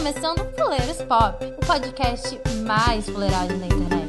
começando Fuleiros Pop, o podcast mais fuleirado na internet.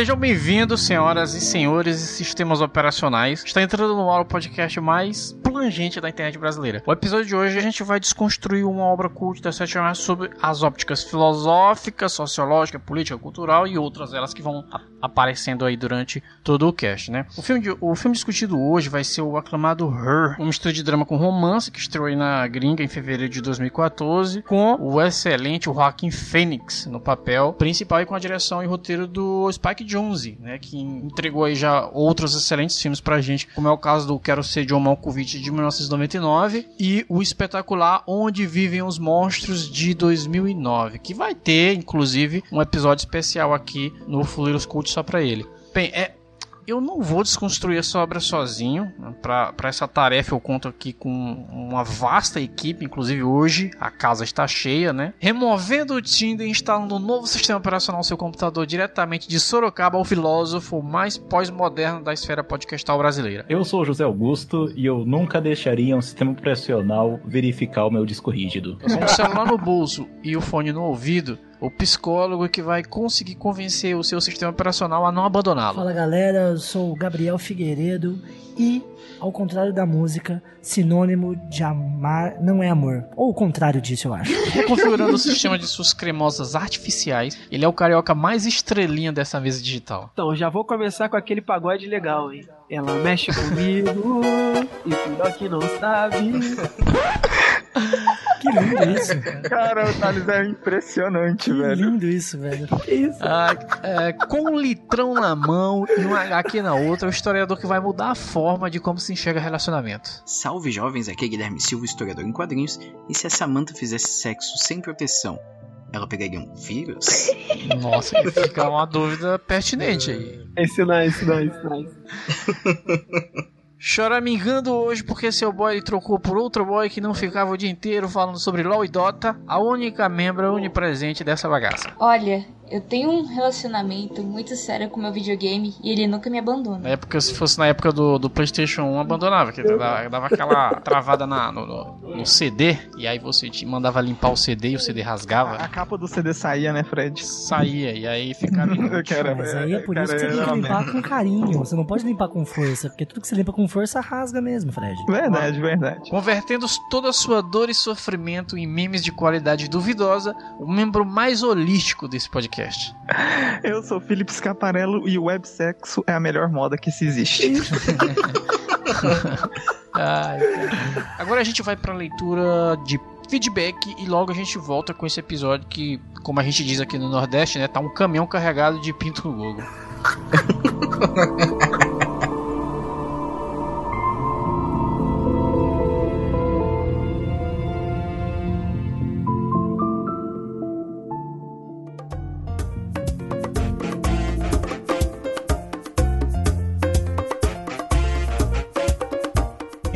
Sejam bem-vindos, senhoras e senhores e sistemas operacionais. Está entrando no ar o podcast mais plangente da internet brasileira. O episódio de hoje a gente vai desconstruir uma obra cult da Sete Marças sobre as ópticas filosófica, sociológica, política, cultural e outras elas que vão aparecendo aí durante todo o cast, né? O filme, de, o filme discutido hoje vai ser o aclamado Her, um mistura de drama com romance que estreou aí na gringa em fevereiro de 2014, com o excelente Joaquin Phoenix no papel principal e com a direção e roteiro do Spike Jonze, né, que entregou aí já outros excelentes filmes pra gente, como é o caso do Quero Ser John Malkovich de 1999 e o espetacular Onde Vivem os Monstros de 2009, que vai ter, inclusive, um episódio especial aqui no Fuleiros Cult só pra ele. Bem, é, eu não vou desconstruir essa obra sozinho. Para essa tarefa eu conto aqui com uma vasta equipe, inclusive hoje a casa está cheia, né? Removendo o Tinder e instalando um novo sistema operacional no seu computador diretamente de Sorocaba, o filósofo mais pós-moderno da esfera podcastal brasileira. Eu sou o José Augusto e eu nunca deixaria um sistema operacional verificar o meu disco rígido. Com o celular no bolso e o fone no ouvido, o psicólogo que vai conseguir convencer o seu sistema operacional a não abandoná-lo. Fala galera, eu sou o Gabriel Figueiredo e, ao contrário da música, sinônimo de amar não é amor. Ou o contrário disso, eu acho. Reconfigurando o sistema de suas cremosas artificiais, ele é o carioca mais estrelinha dessa mesa digital. Então, já vou começar com aquele pagode legal, hein? Ela mexe comigo e pior que não sabe. Que lindo isso, cara. Cara, o Thales é impressionante, Que velho. lindo isso, velho. Ah, é, com um litrão na mão e um HQ na outra, o historiador que vai mudar a forma de como se enxerga relacionamento. Salve jovens, aqui é Guilherme Silva, historiador em quadrinhos, e se a Samantha fizesse sexo sem proteção, ela pegaria um vírus? Nossa, fica uma dúvida pertinente aí. Esse nice, nice, nice. Choramingando hoje porque seu boy trocou por outro boy que não ficava o dia inteiro falando sobre LoL e Dota, a única membra onipresente dessa bagaça. Olha, eu tenho um relacionamento muito sério com meu videogame e ele nunca me abandona. Na época, se fosse na época do, do PlayStation 1, abandonava, que dava, dava aquela travada na, no, no- no CD, e aí você te mandava limpar o CD e o CD A rasgava, capa do CD saía, né, Fred? saía, e aí ficava. Cara, Mas aí é por cara, isso que você tem que limpar com carinho. Você não pode limpar com força, porque tudo que você limpa com força rasga mesmo, Fred. Verdade, verdade. Convertendo toda a sua dor e sofrimento em memes de qualidade duvidosa, o membro mais holístico desse podcast. Eu sou Felipe Scaparello e o websexo é a melhor moda que se existe. Ai. Agora a gente vai pra leitura de feedback e logo a gente volta com esse episódio que, como a gente diz aqui no Nordeste, né, tá um caminhão carregado de pinto no Google.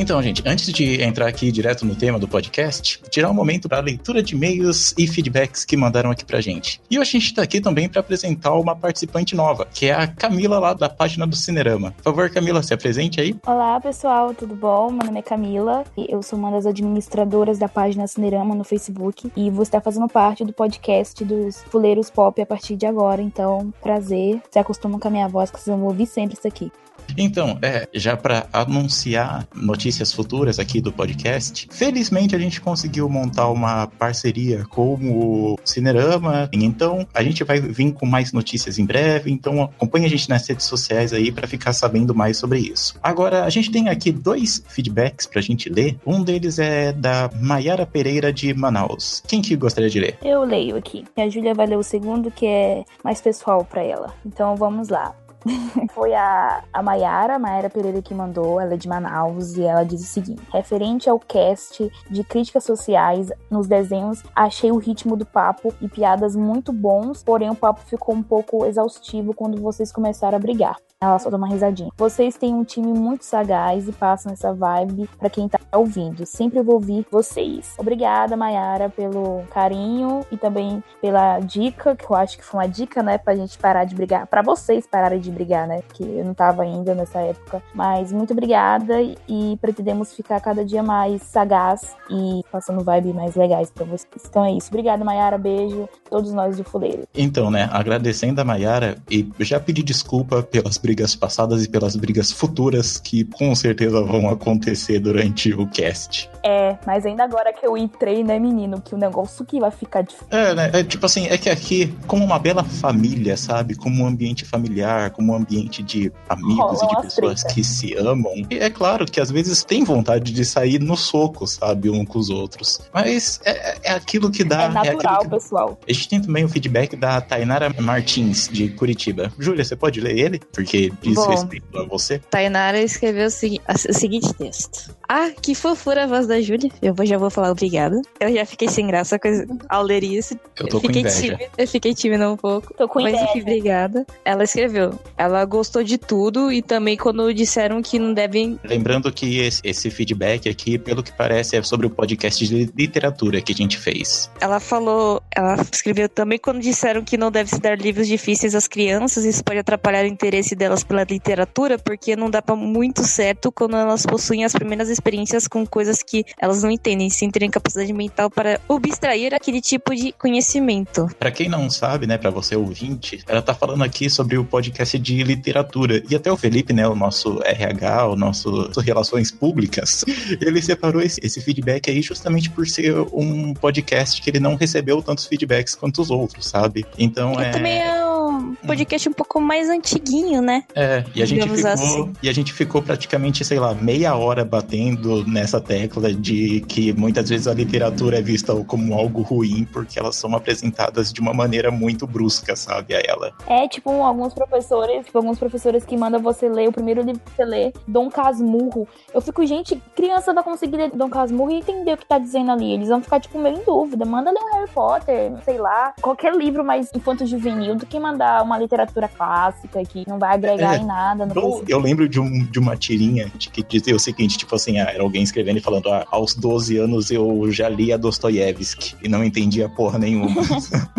Então, gente, antes de entrar aqui direto no tema do podcast, tirar um momento para leitura de e-mails e feedbacks que mandaram aqui pra gente. E hoje a gente tá aqui também para apresentar uma participante nova, que é a Camila lá da página do Cinerama. Por favor, Camila, se apresente aí. Olá pessoal, tudo bom? Meu nome é Camila e eu sou uma das administradoras da página Cinerama no Facebook e vou estar fazendo parte do podcast dos Fuleiros Pop a partir de agora, então prazer, se acostumam com a minha voz que vocês vão ouvir sempre isso aqui. Então, é, já para anunciar notícias futuras aqui do podcast, felizmente a gente conseguiu montar uma parceria com o Cinerama. Então, a gente vai vir com mais notícias em breve. Então, acompanhe a gente nas redes sociais aí para ficar sabendo mais sobre isso. Agora, a gente tem aqui dois feedbacks pra gente ler. Um deles é da Maiara Pereira de Manaus. Quem que gostaria de ler? Eu leio aqui. A Júlia vai ler o segundo que é mais pessoal pra ela. Então vamos lá. Foi a, a Mayara, Mayara Pereira que mandou, ela é de Manaus, e ela diz o seguinte: referente ao cast de críticas sociais nos desenhos, achei o ritmo do papo e piadas muito bons, porém o papo ficou um pouco exaustivo quando vocês começaram a brigar. Ela só dá uma risadinha. Vocês têm um time muito sagaz e passam essa vibe pra quem tá ouvindo. Sempre vou ouvir vocês. Obrigada, Mayara, pelo carinho e também pela dica, que eu acho que foi uma dica, né, pra gente parar de brigar. Pra vocês pararem de brigar, né? Porque eu não tava ainda nessa época. Mas muito obrigada e pretendemos ficar cada dia mais sagaz e passando vibe mais legais pra vocês. Então é isso. Obrigada, Mayara. Beijo. Todos nós do Fuleiro. Então, né, agradecendo a Mayara e já pedi desculpa pelas brigas passadas e pelas brigas futuras que com certeza vão acontecer durante o cast. É, mas ainda agora que eu entrei, né, menino, que o negócio que vai ficar difícil. É, né? É tipo assim, é que aqui, como uma bela família, sabe? Como um ambiente familiar, como um ambiente de amigos Rolam e de as pessoas que se amam. E é claro que às vezes tem vontade de sair no soco, sabe? Um com os outros. Mas é, é aquilo que dá. É natural, aquilo que... pessoal. A gente tem também o feedback da Tainara Martins, de Curitiba. Júlia, você pode ler ele? Porque diz Bom. respeito a você. Tainara escreveu o, segui- o seguinte texto. Ah, que fofura a voz da Júlia. Eu já vou falar obrigada. Eu já fiquei sem graça com ao ler isso. Eu tô com fiquei inveja. tímida. Eu fiquei tímida um pouco. Tô com Mas inveja. enfim, obrigada. Ela escreveu. Ela gostou de tudo e também quando disseram que não devem. Lembrando que esse, esse feedback aqui, pelo que parece, é sobre o podcast de literatura que a gente fez. Ela falou. Ela escreveu também quando disseram que não deve se dar livros difíceis às crianças. Isso pode atrapalhar o interesse delas pela literatura, porque não dá pra muito certo quando elas possuem as primeiras experiências com coisas que elas não entendem, sem terem capacidade mental para abstrair aquele tipo de conhecimento. Pra quem não sabe, né, pra você ouvinte, ela tá falando aqui sobre o podcast de literatura. E até o Felipe, né, o nosso RH, o nosso Relações Públicas, ele separou esse, esse feedback aí justamente por ser um podcast que ele não recebeu tantos feedbacks quanto os outros, sabe? Então é. também é um podcast um pouco mais antiguinho, né? É, e a gente Digamos ficou, assim. e a gente ficou praticamente, sei lá, meia hora batendo nessa tecla de que muitas vezes a literatura é vista como algo ruim porque elas são apresentadas de uma maneira muito brusca, sabe, a ela. É, tipo, alguns professores, tipo, alguns professores que mandam você ler, o primeiro livro que você lê, Dom Casmurro. Eu fico, gente, criança vai conseguir ler Dom Casmurro e entender o que tá dizendo ali. Eles vão ficar, tipo, meio em dúvida. Manda ler um Harry Potter, sei lá, qualquer livro mais infanto-juvenil do que mandar uma literatura clássica que não vai agregar É. em nada. Não Eu, lembro de, um, de uma tirinha de que dizia o seguinte, tipo assim, ah, era alguém escrevendo e falando, ah, aos 12 anos eu já li a Dostoiévski e não entendia porra nenhuma.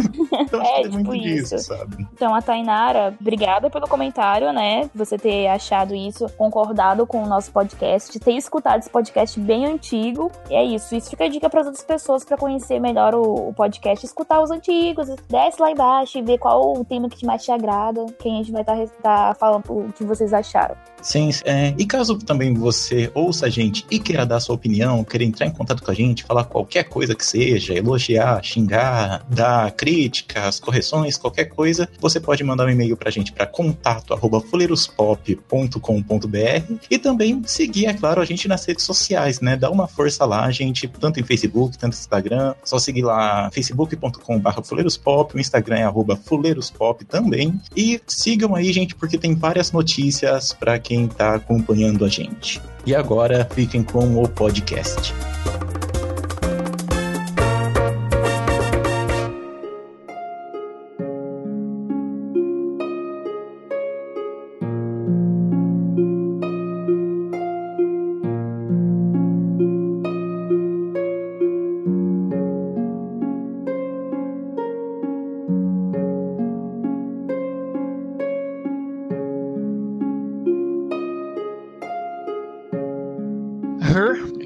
então É, é muito tipo disso, isso. sabe? Então, a Tainara, obrigada pelo comentário, né? Você ter achado isso, concordado com o nosso podcast, ter escutado esse podcast bem antigo. E é isso. Isso fica a dica para as outras pessoas para conhecer melhor o, o podcast, escutar os antigos, desce lá embaixo e ver qual o tema que mais te agrada, quem a gente vai estar falando o que vocês acharam. Sim, é, e caso também você ouça a gente e queira dar sua opinião, queira entrar em contato com a gente, falar qualquer coisa que seja, elogiar, xingar, dar críticas, correções, qualquer coisa, você pode mandar um e-mail pra gente para contato arroba fuleirospop.com.br e também seguir, é claro, a gente nas redes sociais, né? Dá uma força lá, a gente, tanto em Facebook, tanto no Instagram, só seguir lá facebook.com.br fuleirospop, o Instagram é arroba fuleirospop também. E sigam aí, gente, porque tem várias notícias para quem tá acompanhando a gente. E agora fiquem com o podcast.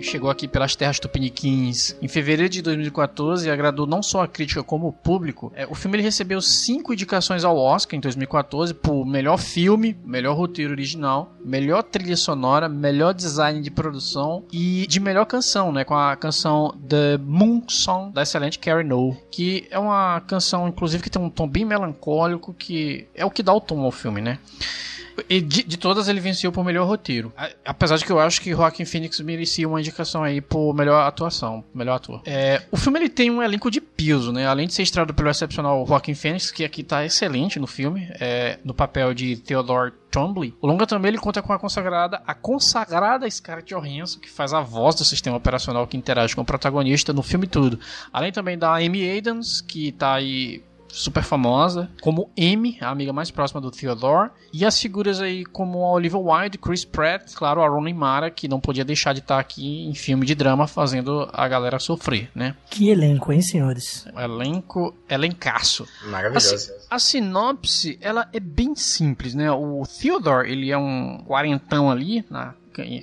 Chegou aqui pelas terras tupiniquins em fevereiro de 2014 e agradou não só a crítica como o público. É, o filme ele recebeu cinco indicações ao Oscar em 2014 por melhor filme, melhor roteiro original, melhor trilha sonora, melhor design de produção e de melhor canção, né, com a canção The Moon Song da excelente Carrie No, que é uma canção inclusive que tem um tom bem melancólico que é o que dá o tom ao filme, né? E de, de todas ele venceu por melhor roteiro. Apesar de que eu acho que Joaquin Phoenix merecia uma indicação aí por melhor atuação, melhor ator. É, o filme ele tem um elenco de peso, né? Além de ser estrelado pelo excepcional Joaquin Phoenix, que aqui tá excelente no filme, é, no papel de Theodore Twombly. O longa também ele conta com a consagrada, a consagrada Scarlett Johansson, que faz a voz do sistema operacional que interage com o protagonista no filme todo. Além também da Amy Adams, que tá aí super famosa, como Amy, a amiga mais próxima do Theodore, e as figuras aí como a Olivia Wilde, Chris Pratt, claro, a Rooney Mara, que não podia deixar de estar aqui em filme de drama fazendo a galera sofrer, né? Que elenco, hein, senhores? Elenco, elencaço. Maravilhoso. A, si- a sinopse, ela é bem simples, né? O Theodore, ele é um quarentão ali, na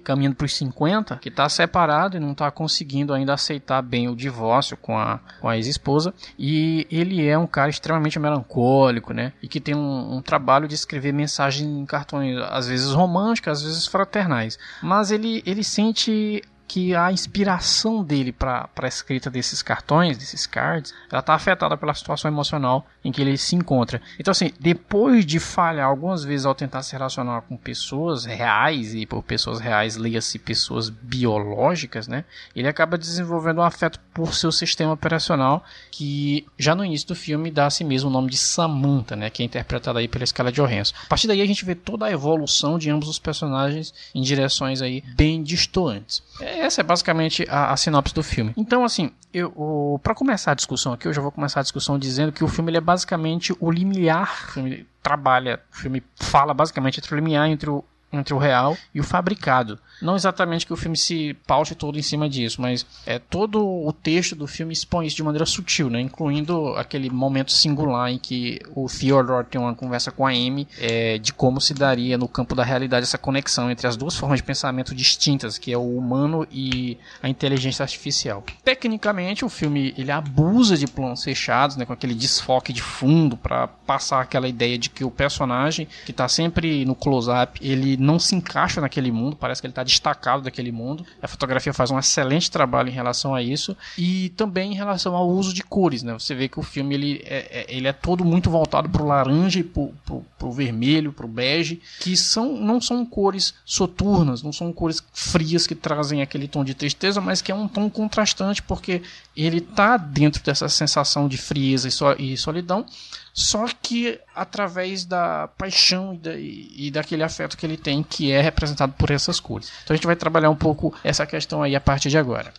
caminhando para os 50, que está separado e não está conseguindo ainda aceitar bem o divórcio com a, com a ex-esposa. E ele é um cara extremamente melancólico, né? E que tem um, um trabalho de escrever mensagens em cartões, às vezes românticas, às vezes fraternais. Mas ele, ele sente que a inspiração dele para a escrita desses cartões, desses cards, ela está afetada pela situação emocional em que ele se encontra. Então, assim, depois de falhar algumas vezes ao tentar se relacionar com pessoas reais, e por pessoas reais, leia-se pessoas biológicas, né? Ele acaba desenvolvendo um afeto por seu sistema operacional, que já no início do filme dá a si mesmo o nome de Samantha, né? Que é interpretada aí pela Scarlett Johansson. A partir daí a gente vê toda a evolução de ambos os personagens em direções aí bem distantes. Essa é basicamente a, a sinopse do filme. Então, assim, eu, para começar a discussão aqui, eu já vou começar a discussão dizendo que o filme ele é basicamente o limiar. O filme trabalha, o filme fala basicamente entre o limiar entre o entre o real e o fabricado. Não exatamente que o filme se paute todo em cima disso, mas é todo o texto do filme expõe isso de maneira sutil, né? incluindo aquele momento singular em que o Theodore tem uma conversa com a Amy é, de como se daria no campo da realidade essa conexão entre as duas formas de pensamento distintas, que é o humano e a inteligência artificial. Tecnicamente, o filme ele abusa de planos fechados, né, com aquele desfoque de fundo para passar aquela ideia de que o personagem que está sempre no close-up ele não se encaixa naquele mundo, parece que ele está destacado daquele mundo. A fotografia faz um excelente trabalho em relação a isso e também em relação ao uso de cores, né? Você vê que o filme ele é, é ele é todo muito voltado para o laranja e para o vermelho, para o bege, que são não são cores soturnas, não são cores frias que trazem aquele tom de tristeza, mas que é um tom contrastante porque ele está dentro dessa sensação de frieza e solidão só que através da paixão e, da, e, daquele afeto que ele tem, que é representado por essas cores. Então a gente vai trabalhar um pouco essa questão aí a partir de agora.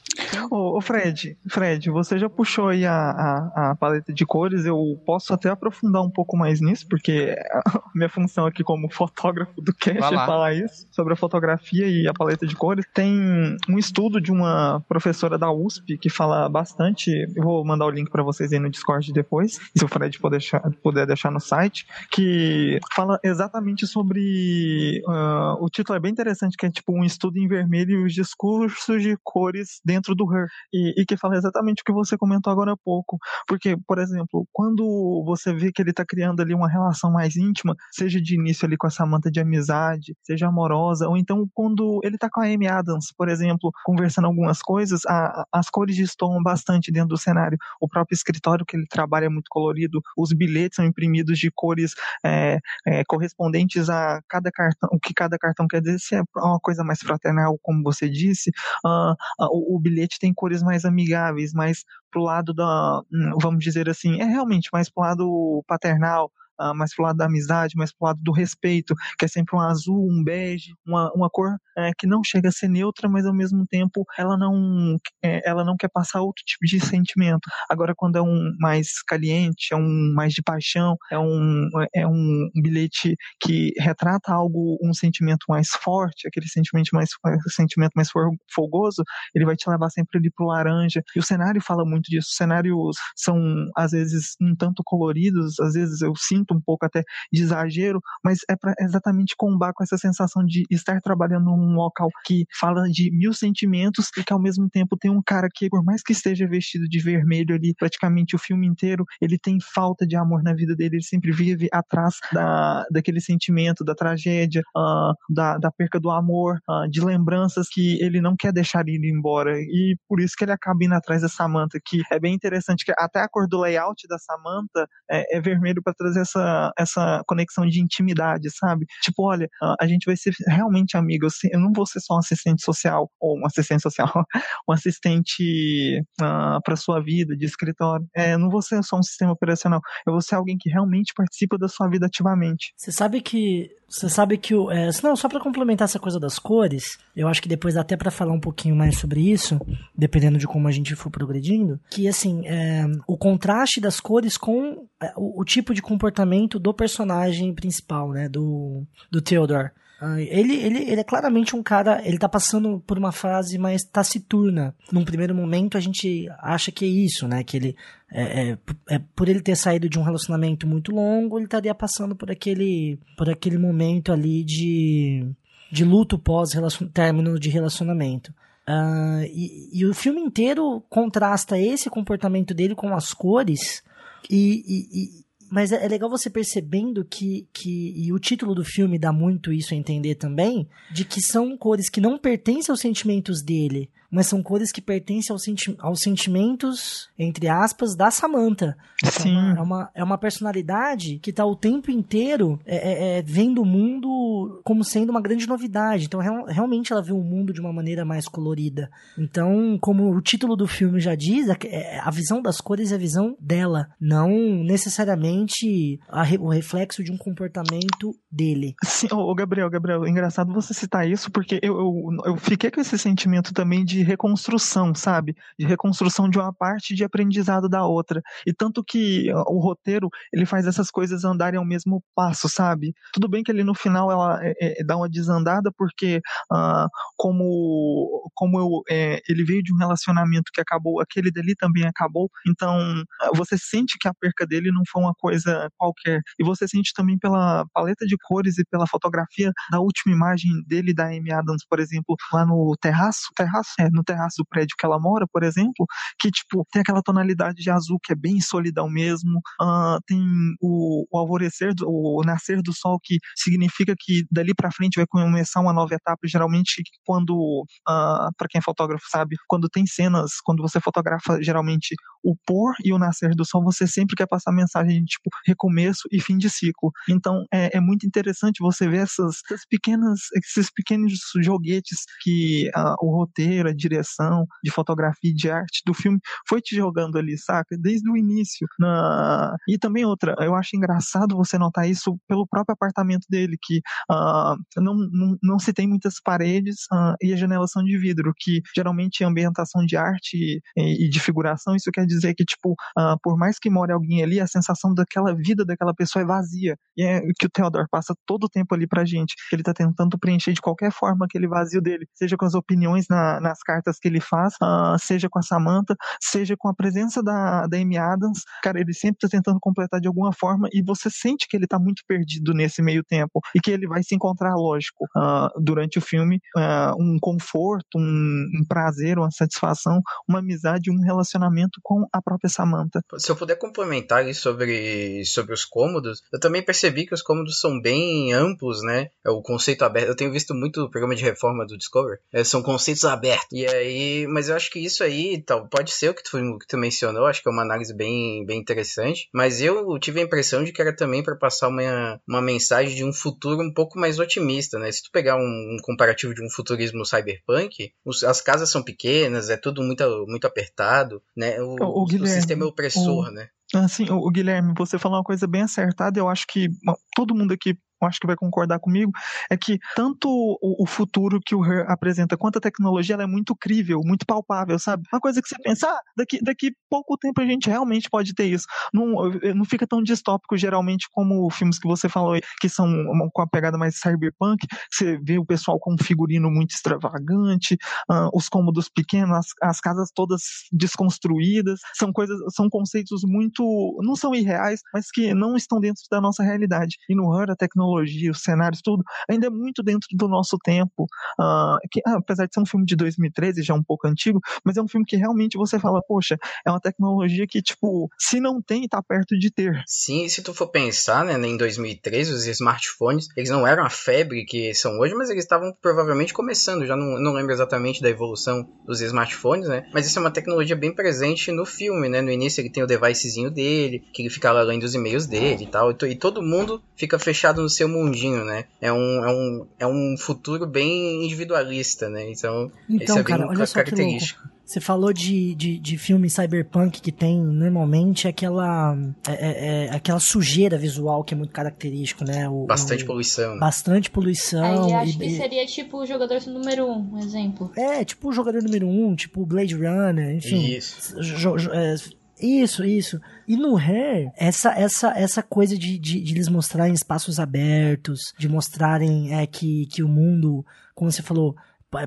Ô, ô Fred, Fred, você já puxou aí a, a, a, paleta de cores, eu posso até aprofundar um pouco mais nisso, porque a minha função aqui como fotógrafo do cast é falar isso, sobre a fotografia e a paleta de cores. Tem um estudo de uma professora da USP que fala bastante, eu vou mandar o link para vocês aí no Discord depois, se o Fred puder deixar, puder deixar no site, que fala exatamente sobre. Uh, o título é bem interessante, que é tipo um estudo em vermelho e os discursos de cores dentro do Her. E, e, que fala exatamente o que você comentou agora há pouco. Porque, por exemplo, quando você vê que ele está criando ali uma relação mais íntima, seja de início ali com a Samantha de amizade, seja amorosa, ou então quando ele está com a Amy Adams, por exemplo, conversando algumas coisas, a, as cores destoam bastante dentro do cenário. O próprio escritório que ele trabalha é muito colorido, os bilhetes são imprimidos de cores é, é, correspondentes a cada cartão, o que cada cartão quer dizer, se é uma coisa mais fraternal, como você disse, uh, uh, o, o, bilhete tem cores mais amigáveis, mais pro lado da, vamos dizer assim, é realmente mais pro lado paternal, uh, mais pro lado da amizade, mais pro lado do respeito, que é sempre um azul, um bege, uma, uma cor é, que não chega a ser neutra, mas ao mesmo tempo ela não, é, ela não quer passar outro tipo de sentimento. Agora, quando é um mais caliente, é um mais de paixão, é um, é um bilhete que retrata algo, um sentimento mais forte, aquele sentimento mais, sentimento mais fogoso, ele vai te levar sempre ali pro laranja. E o cenário fala muito disso. Os cenários são, às vezes, um tanto coloridos, às vezes eu sinto um pouco até de exagero, mas é para exatamente combar com essa sensação de estar trabalhando num local que fala de mil sentimentos e que ao mesmo tempo tem um cara que, por mais que esteja vestido de vermelho ali praticamente o filme inteiro, ele tem falta de amor na vida dele, ele sempre vive atrás da, daquele sentimento, da tragédia, uh, da, da perca do amor, uh, de lembranças que ele não quer deixar ir embora. E por isso que ele acaba indo atrás da Samantha, que é bem interessante, que até a cor do layout da Samantha é, é vermelho para trazer essa essa, essa conexão de intimidade, sabe? Tipo, olha, a gente vai ser realmente amigo. Eu não vou ser só um assistente social, ou um assistente social, um assistente uh, para sua vida, de escritório. É, eu não vou ser só um sistema operacional. Eu vou ser alguém que realmente participa da sua vida ativamente. Você sabe que você sabe que o. É, não, só para complementar essa coisa das cores, eu acho que depois dá até para falar um pouquinho mais sobre isso, dependendo de como a gente for progredindo. Que assim, é, o contraste das cores com é, o, o, tipo de comportamento do personagem principal, né? Do, do Theodore. Ele, ele, ele é claramente um cara. Ele tá passando por uma fase mais taciturna. Num primeiro momento a gente acha que é isso, né? Que ele. É, é, é por ele ter saído de um relacionamento muito longo, ele estaria passando por aquele, por aquele momento ali de, de luto pós término de relacionamento. Uh, e, e, o filme inteiro contrasta esse comportamento dele com as cores e, e, mas é, é, legal você percebendo que, que. E o título do filme dá muito isso a entender também. De que são cores que não pertencem aos sentimentos dele mas são cores que pertencem aos, senti aos sentimentos, entre aspas, da Samantha. Sim. É uma, é uma, é uma personalidade que tá o tempo inteiro é, é, é, vendo o mundo como sendo uma grande novidade. Então, real, realmente ela vê o mundo de uma maneira mais colorida. Então, como o título do filme já diz, a, é, a visão das cores é a visão dela, não necessariamente a, o reflexo de um comportamento dele. Sim, ô, Gabriel, Gabriel, engraçado você citar isso, porque eu, eu, eu fiquei com esse sentimento também de de reconstrução, sabe? De reconstrução de uma parte de aprendizado da outra. E tanto que o roteiro, ele faz essas coisas andarem ao mesmo passo, sabe? Tudo bem que ele no final ela é, é, dá uma desandada, porque uh, como, como eu, é, ele veio de um relacionamento que acabou, aquele dali também acabou, então você sente que a perca dele não foi uma coisa qualquer. E você sente também pela paleta de cores e pela fotografia da última imagem dele, da Amy Adams, por exemplo, lá no terraço. Terraço? No terraço do prédio que ela mora, por exemplo, que, tipo, tem aquela tonalidade de azul que é bem solidão mesmo, uh, tem o, o alvorecer, do, o nascer do sol que significa que dali para frente vai começar uma nova etapa, geralmente quando, uh, ah, para quem é fotógrafo sabe, quando tem cenas, quando você fotografa geralmente o pôr e o nascer do sol, você sempre quer passar mensagem de, tipo, recomeço e fim de ciclo. Então, é, é muito interessante você ver essas, essas pequenas, esses pequenos joguetes que uh, o roteiro, a direção, de fotografia e de arte do filme foi te jogando ali, saca? Desde o início. Na... E também outra, eu acho engraçado você notar isso pelo próprio apartamento dele, que uh, não, não, não se tem muitas paredes uh, e as janelas são de vidro, que geralmente é ambientação de arte e, e de figuração, isso quer dizer que, tipo, uh, por mais que more alguém ali, a sensação daquela vida daquela pessoa é vazia. E é que o Theodore passa todo o tempo ali pra gente, ele tá tentando preencher de qualquer forma aquele vazio dele, seja com as opiniões na, nas cartas que ele faz, uh, seja com a Samantha, seja com a presença da, da Amy Adams, cara, ele sempre tá tentando completar de alguma forma e você sente que ele tá muito perdido nesse meio tempo e que ele vai se encontrar, lógico, uh, durante o filme, um conforto, um, um, prazer, uma satisfação, uma amizade, um relacionamento com a própria Samantha. Se eu puder complementar aí sobre, sobre os cômodos, eu também percebi que os cômodos são bem amplos, né? É o conceito aberto. Eu tenho visto muito programa de reforma do Discover, é, são conceitos abertos. E aí mas eu acho que isso aí tal, pode ser o que tu, que tu mencionou, acho que é uma análise bem, bem interessante. Mas eu tive a impressão de que era também para passar uma, uma mensagem de um futuro um pouco mais otimista, né? Se tu pegar um, um comparativo de um futurismo cyberpunk, os, as casas são pequenas, é tudo muito, muito apertado, né? O, o, o, Guilherme, o sistema é opressor, né? Assim, o Guilherme, você falou uma coisa bem acertada, eu acho que todo mundo aqui acho que vai concordar comigo, é que tanto o, o futuro que o Her apresenta quanto a tecnologia ela é muito crível, muito palpável, sabe? Uma coisa que você pensa, ah, daqui, daqui pouco tempo a gente realmente pode ter isso. Não, não fica tão distópico geralmente como filmes que você falou, que são com a pegada mais cyberpunk, você vê o pessoal com um figurino muito extravagante, uh, os cômodos pequenos, as, as casas todas desconstruídas, são coisas, são conceitos muito, não são irreais, mas que não estão dentro da nossa realidade. E no Her a tecnologia tecnologia, os cenários, tudo, ainda é muito dentro do nosso tempo. Uh, que, ah, apesar de ser um filme de 2013, já um pouco antigo, mas é um filme que realmente você fala, poxa, é uma tecnologia que, tipo, se não tem, tá perto de ter. Sim, se tu for pensar, né, em 2013, os smartphones, eles não eram a febre que são hoje, mas eles estavam provavelmente começando, já não, não lembro exatamente da evolução dos smartphones, né, mas isso é uma tecnologia bem presente no filme, né, no início ele tem o devicezinho dele, que ele fica lá lendo os e-mails dele e tal, e todo mundo fica fechado no seu mundinho, né, é um, é um, é um futuro bem individualista, né, então, então é cara, bem olha só característico. Que louco. Você falou de, de, de filme cyberpunk que tem normalmente aquela é, é, é, aquela sujeira visual que é muito característico, né? O, bastante o, poluição. Bastante poluição. Aí acho e, que seria tipo o jogador número um, um exemplo. É, tipo o jogador número um, tipo o Blade Runner, enfim. Isso. Jo, jo, é, isso, isso. E no Hair, essa, essa, essa coisa de, de, de eles mostrarem espaços abertos, de mostrarem é, que, que o mundo, como você falou,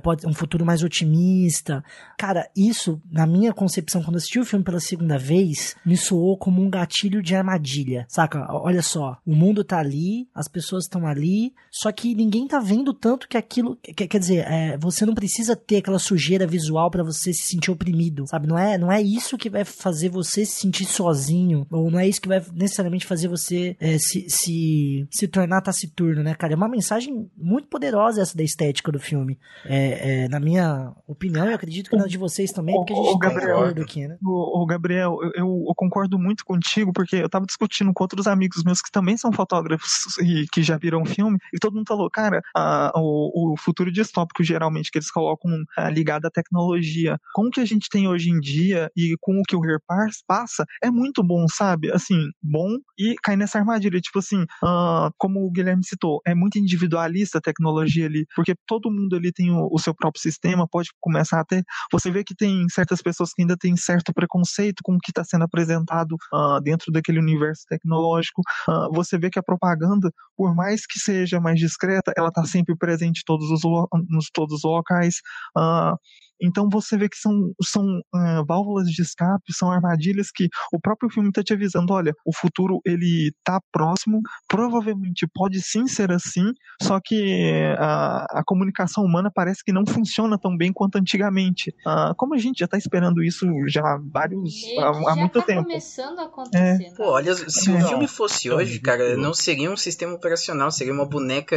pode um futuro mais otimista. Cara, isso, na minha concepção, quando assisti o filme pela segunda vez, me soou como um gatilho de armadilha. Saca? Olha só, o mundo tá ali, as pessoas estão ali, só que ninguém tá vendo tanto que aquilo. Quer, quer dizer, é, você não precisa ter aquela sujeira visual para você se sentir oprimido, sabe? Não é, não é isso que vai fazer você se sentir sozinho, ou não é isso que vai necessariamente fazer você é, se, se, se tornar taciturno, né, cara? É uma mensagem muito poderosa essa da estética do filme. É, é, na minha opinião, eu acredito que na de vocês também, porque a gente tá acordo aqui, né? O, o Gabriel, eu, eu, concordo muito contigo, porque eu tava discutindo com outros amigos meus que também são fotógrafos e que já viram filme, e todo mundo falou, cara, a, o, o futuro distópico, geralmente, que eles colocam a, ligado à tecnologia, com o que a gente tem hoje em dia e com o que o Repars passa, é muito bom, sabe? Assim, bom e cai nessa armadilha, tipo assim, uh, como o Guilherme citou, é muito individualista a tecnologia ali, porque todo mundo ali tem o, seu próprio sistema, pode começar a ter. Você vê que tem certas pessoas que ainda têm certo preconceito com o que está sendo apresentado uh, dentro daquele universo tecnológico. Uh, você vê que a propaganda, por mais que seja mais discreta, ela está sempre presente em todos os, nos todos os locais. Uh, então você vê que são, são uh, válvulas de escape, são armadilhas que o próprio filme está te avisando, olha, o futuro ele tá próximo, provavelmente pode sim ser assim, só que a, a comunicação humana parece que não funciona tão bem quanto antigamente. Uh, como a gente já está esperando isso já há vários há, há muito tá tempo. começando a acontecer. É. Pô, olha, se o filme fosse hoje, cara, não seria um sistema operacional, seria uma boneca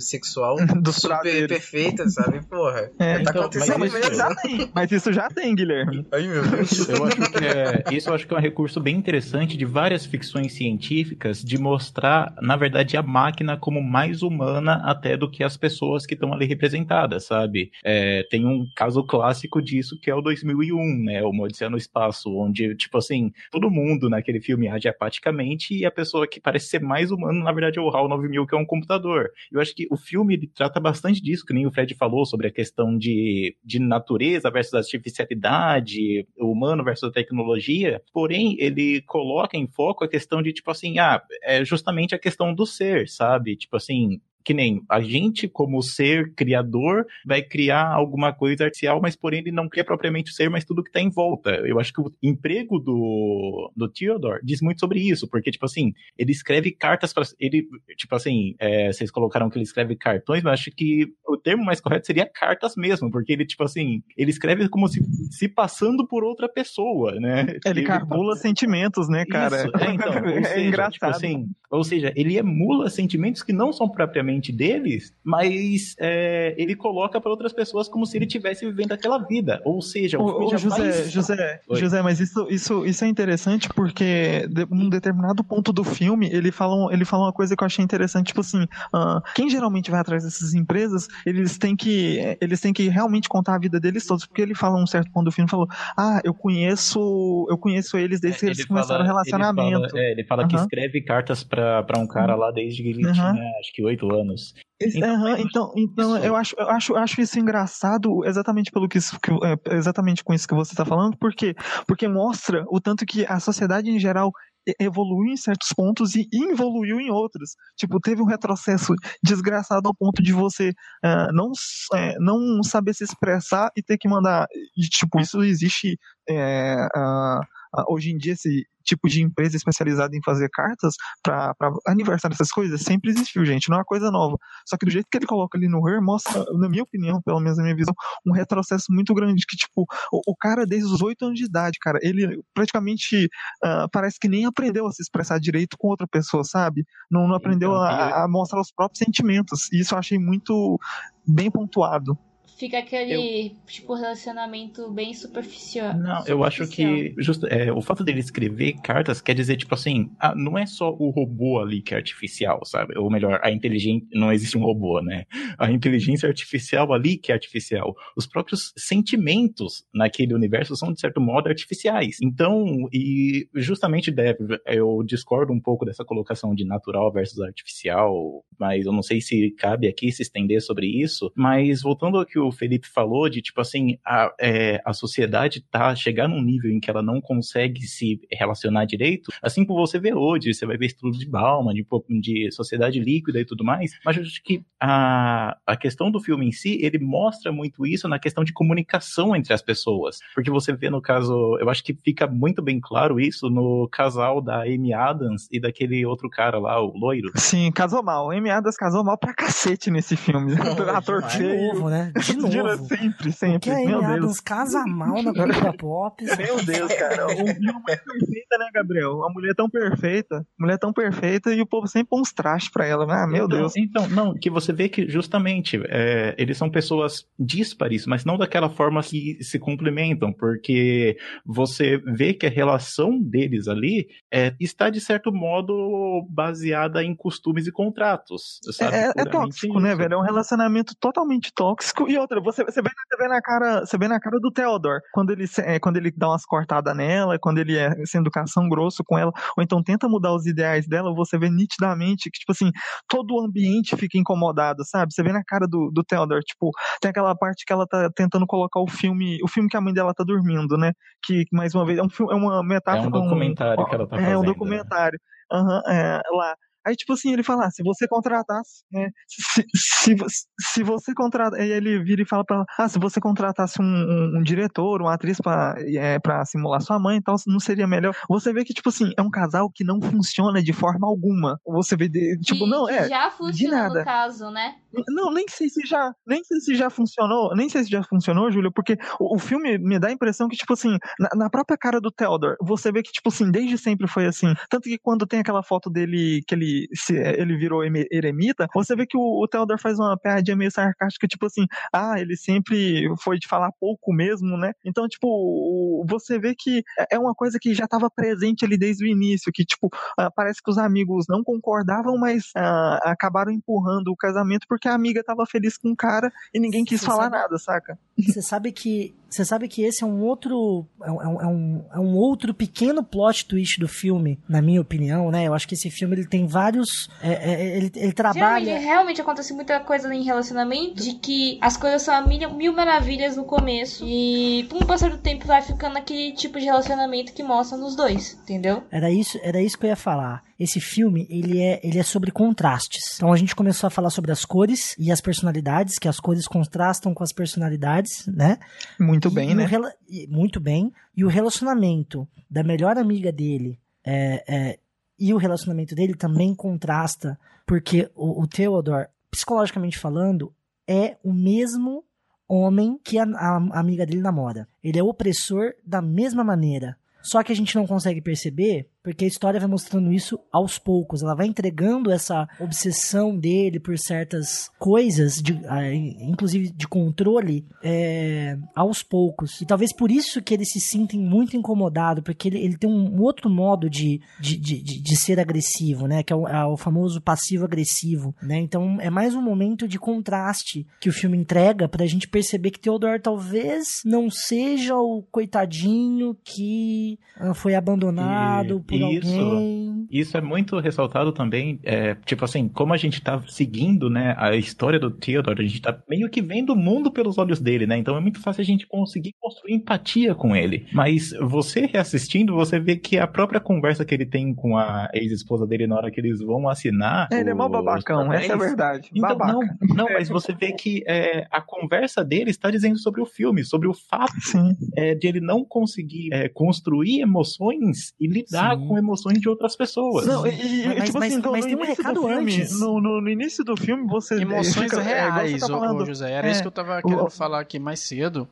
sexual super perfeita, sabe? Porra. É, tá então, acontecendo mesmo já tem, mas isso já tem, Guilherme. Ai, meu Deus. Eu acho que é, isso eu acho que é um recurso bem interessante de várias ficções científicas de mostrar, na verdade, a máquina como mais humana até do que as pessoas que estão ali representadas, sabe? É, tem um caso clássico disso que é o 2001, né? O Odisseia no Espaço, onde, tipo assim, todo mundo naquele filme age apaticamente e a pessoa que parece ser mais humana, na verdade, é o HAL 9000, que é um computador. Eu acho que o filme ele trata bastante disso, que nem o Fred falou, sobre a questão de, de natureza versus artificialidade, humano versus tecnologia, porém ele coloca em foco a questão de tipo assim, ah, é justamente a questão do ser, sabe? Tipo assim, que nem a gente, como ser criador, vai criar alguma coisa artificial, mas porém ele não cria propriamente o ser, mas tudo que está em volta. Eu acho que o emprego do, do Theodore diz muito sobre isso, porque, tipo assim, ele escreve cartas para. Ele, tipo assim, é, vocês colocaram que ele escreve cartões, mas acho que o termo mais correto seria cartas mesmo, porque ele, tipo assim, ele escreve como se se passando por outra pessoa, né? Ele, ele calcula tá... sentimentos, né, cara? Isso. É, então, é seja, engraçado. Tipo assim, ou seja, ele emula sentimentos que não são propriamente mente deles, mas é, ele coloca para outras pessoas como se ele estivesse vivendo aquela vida. Ou seja, o, o José, faz... José, José, mas isso, isso, isso é interessante porque de, num determinado ponto do filme ele fala, ele fala uma coisa que eu achei interessante, tipo assim, uh, quem geralmente vai atrás dessas empresas, eles têm que eles têm que realmente contar a vida deles todos, porque ele fala um certo ponto do filme, falou, ah, eu conheço, eu conheço eles desde é, que eles começaram o relacionamento. Ele fala, é, ele fala uhum. que escreve cartas para um cara lá desde que ele uhum. tinha, acho que oito anos anos. Então, uhum, então, então eu, acho, eu acho, acho isso engraçado exatamente pelo que, que é, exatamente com isso que você está falando, porque porque mostra o tanto que a sociedade em geral evoluiu em certos pontos e evoluiu em outros. Tipo, teve um retrocesso desgraçado ao ponto de você uh, não, uh, não saber se expressar e ter que mandar. E, tipo, isso existe uh, hoje em dia esse tipo de empresa especializada em fazer cartas para aniversário, essas coisas, sempre existiu, gente, não é uma coisa nova. Só que do jeito que ele coloca ali no Her, mostra, na minha opinião, pelo menos na minha visão, um retrocesso muito grande, que, tipo, o, o cara desde os oito anos de idade, cara, ele praticamente uh, parece que nem aprendeu a se expressar direito com outra pessoa, sabe? Não, não aprendeu então, a, a mostrar os próprios sentimentos, e isso eu achei muito bem pontuado fica aquele eu... tipo relacionamento bem superficial. Não, eu acho que just, é, o fato dele escrever cartas quer dizer tipo assim, ah, não é só o robô ali que é artificial, sabe? Ou melhor, a inteligência não existe um robô, né? A inteligência artificial ali que é artificial. Os próprios sentimentos naquele universo são de certo modo artificiais. Então, e justamente deve, eu discordo um pouco dessa colocação de natural versus artificial, mas eu não sei se cabe aqui se estender sobre isso. Mas voltando ao que o o Felipe falou, de tipo assim, a, é, a sociedade tá chegar num nível em que ela não consegue se relacionar direito, assim como você vê hoje, você vai ver estudos de Bauman, de, de sociedade líquida e tudo mais, mas eu acho que a, a questão do filme em si, ele mostra muito isso na questão de comunicação entre as pessoas, porque você vê no caso, eu acho que fica muito bem claro isso no casal da Amy Adams e daquele outro cara lá, o loiro. Sim, casou mal. Amy Adams casou mal pra cacete nesse filme. Não, ator feio. Novo, né? De novo. sempre, sempre. Que é Meu Amy Adams casa mal na cultura pop. Meu Deus, cara. Uma mulher perfeita, né, Gabriel? Uma mulher tão perfeita, mulher tão perfeita e o povo sempre põe uns trajes pra ela. Ah, meu então, Deus. Então, não, que você vê que justamente é, eles são pessoas díspares, mas não daquela forma que se complementam, porque você vê que a relação deles ali é, está, de certo modo, baseada em costumes e contratos. Sabe? É, é tóxico, né, velho? É um relacionamento totalmente tóxico. E outra, você, você, vê, você, vê, na cara, você vê na cara do Theodore, quando ele, é, quando ele dá umas cortadas nela, quando ele é sem educação grosso com ela, ou então tenta mudar os ideais dela, você vê nitidamente que, tipo assim, todo o ambiente fica incomodado, sabe? Você vê na cara do, do Theodore, tipo, tem aquela parte que ela tá tentando colocar o filme, o filme que a mãe dela tá dormindo, né? Que, mais uma vez, é, um, é uma metáfora. É um documentário um, que ela tá fazendo. É um documentário. Uhum, é, lá. Aí, tipo assim, ele fala, ah, se você contratasse, né, se, se, se você contratar, aí ele vira e fala pra ela, ah, se você contratasse um, um, um diretor, uma atriz pra, é, pra simular sua mãe, então não seria melhor. Você vê que, tipo assim, é um casal que não funciona de forma alguma. Você vê, de, tipo, e não, é. Já funciona no caso, né? Não, nem sei se já, nem sei se já funcionou, nem sei se já funcionou, Júlio, porque o, o filme me dá a impressão que, tipo assim, na, na, própria cara do Theodore, você vê que, tipo assim, desde sempre foi assim. Tanto que quando tem aquela foto dele que ele se, ele virou eremita, você vê que o, o Theodore faz uma piadinha meio sarcástica, tipo assim, ah, ele sempre foi de falar pouco mesmo, né? Então, tipo, você vê que é, é uma coisa que já estava presente ali desde o início, que, tipo, uh, parece que os amigos não concordavam, mas uh, acabaram empurrando o casamento porque a amiga estava feliz com o cara e ninguém quis Você falar sabe... nada, saca? Você sabe que você sabe que esse é um outro. É um, é, um, é um outro pequeno plot twist do filme, na minha opinião, né? Eu acho que esse filme ele tem vários. É, é, ele, ele trabalha. Realmente, realmente acontece muita coisa em relacionamento de que as coisas são mil, mil maravilhas no começo e com o passar do tempo vai ficando aquele tipo de relacionamento que mostra nos dois, entendeu? Era isso, era isso que eu ia falar esse filme ele é, ele é sobre contrastes. Então a gente começou a falar sobre as cores e as personalidades, que as cores contrastam com as personalidades, né? Muito bem, né? Muito bem. E o relacionamento da melhor amiga dele é, é, e o relacionamento dele também contrasta, porque o, o Theodore, psicologicamente falando, é o mesmo homem que a, a, amiga dele namora. Ele é opressor da mesma maneira. Só que a gente não consegue perceber porque a história vai mostrando isso aos poucos. Ela vai entregando essa obsessão dele por certas coisas, de, inclusive de controle, é, aos poucos. E talvez por isso que ele se sinta muito incomodado, porque ele, ele tem um outro modo de, de, de, de ser agressivo, né? Que é o, é o famoso passivo-agressivo, né? Então é mais um momento de contraste que o filme entrega pra gente perceber que Theodore talvez não seja o coitadinho que ah, foi abandonado por Isso. alguém. Isso é muito ressaltado também, é, tipo assim, como a gente tá seguindo, né, a história do Theodore, a gente tá meio que vendo o mundo pelos olhos dele, né? Então é muito fácil a gente conseguir construir empatia com ele. Mas você reassistindo, você vê que a própria conversa que ele tem com a ex-esposa dele na hora que eles vão assinar. Ele é mó babacão, essa é a verdade. Então, Babaca. não, não, mas você vê que é, a conversa dele está dizendo sobre o filme, sobre o fato é, de ele não conseguir é, construir emoções e lidar. Com emoções de outras pessoas. Não, e, e, Mas- tipo mas- assim, no mas tem um recado filme, antes. No, no, no início do filme, você. Emoções fica- é, você reais, tá ô- falando. ô, José. Era É, isso que eu tava o- querendo falar aqui mais cedo.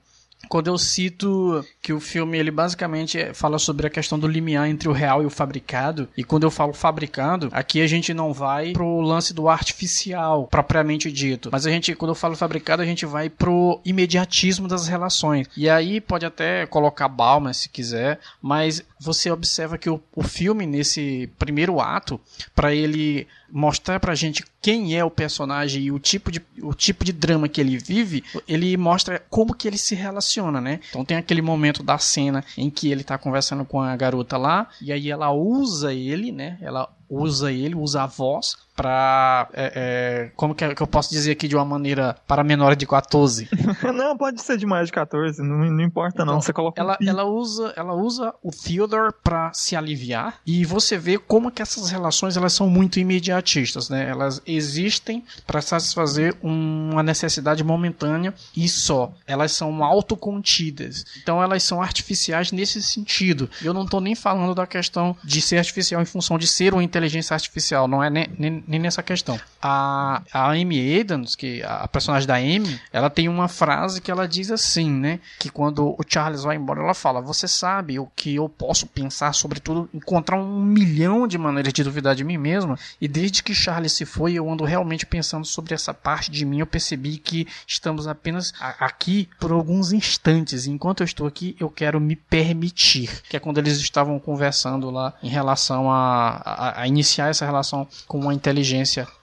Quando eu cito que o filme ele basicamente fala sobre a questão do limiar entre o real e o fabricado, e quando eu falo fabricado, aqui a gente não vai pro lance do artificial propriamente dito, mas a gente quando eu falo fabricado, a gente vai pro imediatismo das relações. E aí pode até colocar Balma se quiser, mas você observa que o, o filme nesse primeiro ato, para ele mostrar pra gente quem é o personagem e o tipo de, o tipo de drama que ele vive, ele mostra como que ele se relaciona, né? Então tem aquele momento da cena em que ele tá conversando com a garota lá, e aí ela usa ele, né? Ela usa ele, usa a voz pra. é, é, como que, eu posso dizer aqui de uma maneira para menores de 14? Não, pode ser de mais de 14, não, não importa não. Você coloca um Ela, pi. ela usa ela usa o Theodore pra se aliviar e você vê como que essas relações elas são muito imediatistas, né? Elas existem para satisfazer uma necessidade momentânea e só. Elas são autocontidas. Então elas são artificiais nesse sentido. Eu não tô nem falando da questão de ser artificial em função de ser uma inteligência artificial, não é nem, nem, nem nessa questão. A, a Amy Adams, que a personagem da Amy, ela tem uma frase que ela diz assim, né? Que quando o Charles vai embora, ela fala: Você sabe o que eu posso pensar sobre tudo, encontrar um milhão de maneiras de duvidar de mim mesma. E desde que Charles se foi, eu ando realmente pensando sobre essa parte de mim. Eu percebi que estamos apenas a- aqui por alguns instantes. E enquanto eu estou aqui, eu quero me permitir. Que é quando eles estavam conversando lá em relação a, a, a iniciar essa relação com uma inteligência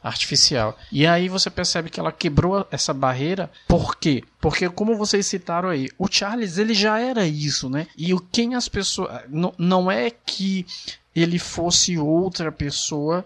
artificial. E aí você percebe que ela quebrou essa barreira. Por quê? Porque como vocês citaram aí, o Charles ele já era isso, né? E o quem as pessoas não, não é que ele fosse outra pessoa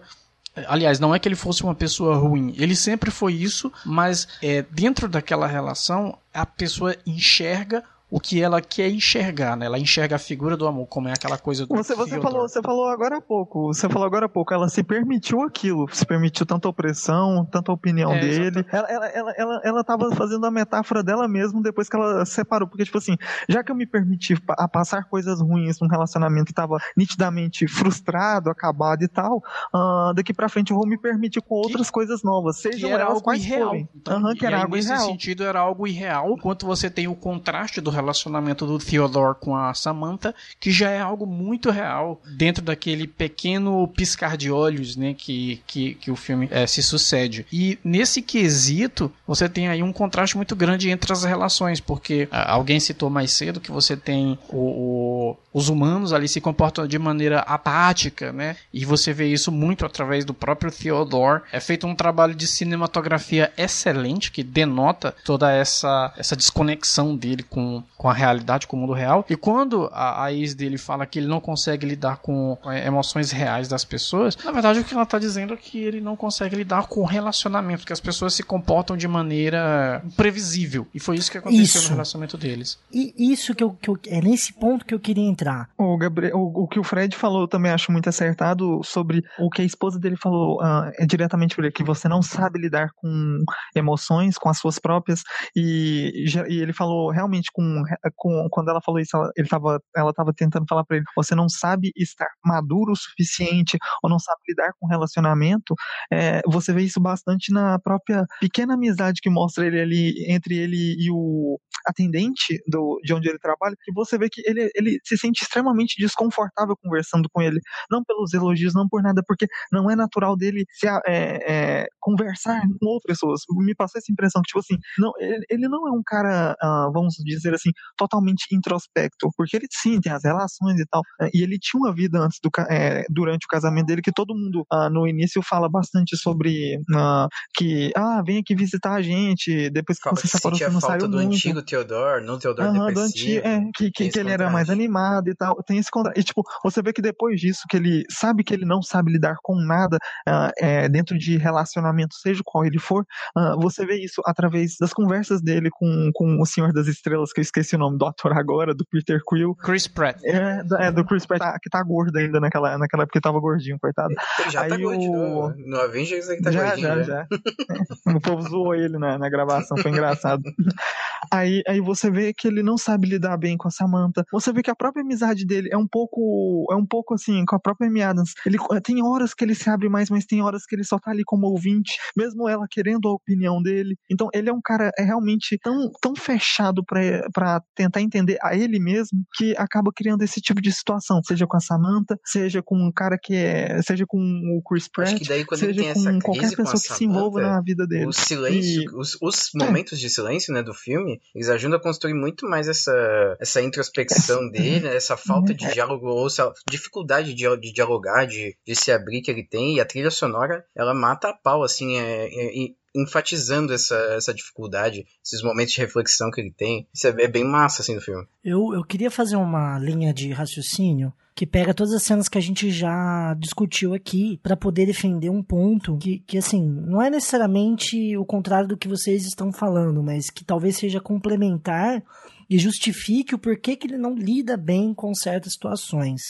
Aliás, não é que ele fosse uma pessoa ruim. Ele sempre foi isso, mas é, dentro daquela relação, a pessoa enxerga o que ela quer enxergar, né? Ela enxerga a figura do amor, como é aquela coisa do Você, você, falou, você falou agora há pouco. Você falou agora há pouco. Ela se permitiu aquilo. Se permitiu tanta opressão, tanta opinião É, dele. Ela, ela, ela, ela, ela tava fazendo a metáfora dela mesmo depois que ela separou. Porque, tipo assim, já que eu me permiti a passar coisas ruins num relacionamento e tava nitidamente frustrado, acabado e tal, ah, daqui pra frente eu vou me permitir com outras coisas novas. que Sejam era elas algo quais irreal. forem. Então, Aham, que era algo nesse irreal. sentido era algo irreal, enquanto você tem o contraste do relacionamento do Theodore com a Samantha, que já é algo muito real dentro daquele pequeno piscar de olhos, né, que, que, que o filme eh, se sucede. E nesse quesito, você tem aí um contraste muito grande entre as relações, porque ah, alguém citou mais cedo que você tem o, o- os humanos ali se comportam de maneira apática, né, e você vê isso muito através do próprio Theodore. É feito um trabalho de cinematografia excelente que denota toda essa, essa desconexão dele com, com a realidade, com o mundo real. E quando a, a ex dele fala que ele não consegue lidar com, com emoções reais das pessoas, na verdade o que ela está dizendo é que ele não consegue lidar com o relacionamento, que as pessoas se comportam de maneira imprevisível. E foi isso que aconteceu Isso. no relacionamento deles. E isso que eu, que eu- é nesse ponto que eu queria entrar. O, Gabriel, o, o que o Fred falou eu também acho muito acertado sobre o que a esposa dele falou ah, é diretamente por ele, que você não sabe lidar com emoções, com as suas próprias, e, e ele falou realmente com, com quando ela falou isso, ela, ele tava, ela tava tentando falar pra ele, você não sabe estar maduro o suficiente, ou não sabe lidar com relacionamento, é, você vê isso bastante na própria pequena amizade que mostra ele ali, entre ele e o atendente do, de onde ele trabalha, que você vê que ele, ele se sente extremamente desconfortável conversando com ele. Não pelos elogios, não por nada, porque não é natural dele se, é, é, conversar com outras pessoas. Me passou essa impressão que, tipo assim, não, ele, ele não é um cara, ah, vamos dizer assim, assim, totalmente introspecto, porque ele sim tem as relações e tal, é, e ele tinha uma vida antes do é, durante o casamento dele que todo mundo ah, no início fala bastante sobre ah, que ah vem aqui visitar a gente depois que Fala, você separou você não saiu do muito. antigo Theodore, não Theodore uhum, do antigo, é, que, que, que ele era mais animado e tal, tem esse contraste. E tipo, você vê que depois disso que ele sabe que ele não sabe lidar com nada ah, é, dentro de relacionamento, seja qual ele for, ah, você vê isso através das conversas dele com, com o Senhor das Estrelas, que eu esqueci o nome do ator agora, do Peter Quill. Chris Pratt. É, é do Chris Pratt, que tá gordo ainda naquela, naquela época que tava gordinho, coitado. Ele já tá Aí tá o... no Avengers ele tá já, gordinho. Já, já, já. o povo zoou ele na, na gravação, foi engraçado. Aí, aí você vê que ele não sabe lidar bem com a Samantha. Você vê que a própria amizade dele é um pouco, é um pouco assim, com a própria Amy Adams. Ele tem horas que ele se abre mais, mas tem horas que ele só tá ali como ouvinte, mesmo ela querendo a opinião dele. Então ele é um cara é realmente tão, tão fechado para tentar entender a ele mesmo que acaba criando esse tipo de situação, seja com a Samantha, seja com um cara que é, seja com o Chris Pratt, seja com qualquer pessoa que Samantha, se envolva na vida dele. O silêncio, e... os, os momentos é. de silêncio, né, do filme, eles ajudam a construir muito mais essa, essa introspecção dele, né, essa falta de é. diálogo ou essa dificuldade de, de dialogar, de, de se abrir que ele tem, e a trilha sonora, ela mata a pau, assim, é, é, enfatizando essa, essa dificuldade, esses momentos de reflexão que ele tem. Isso é, é bem massa, assim, do filme. Eu, eu queria fazer uma linha de raciocínio que pega todas as cenas que a gente já discutiu aqui para poder defender um ponto que, que, assim, não é necessariamente o contrário do que vocês estão falando, mas que talvez seja complementar e justifique o porquê que ele não lida bem com certas situações.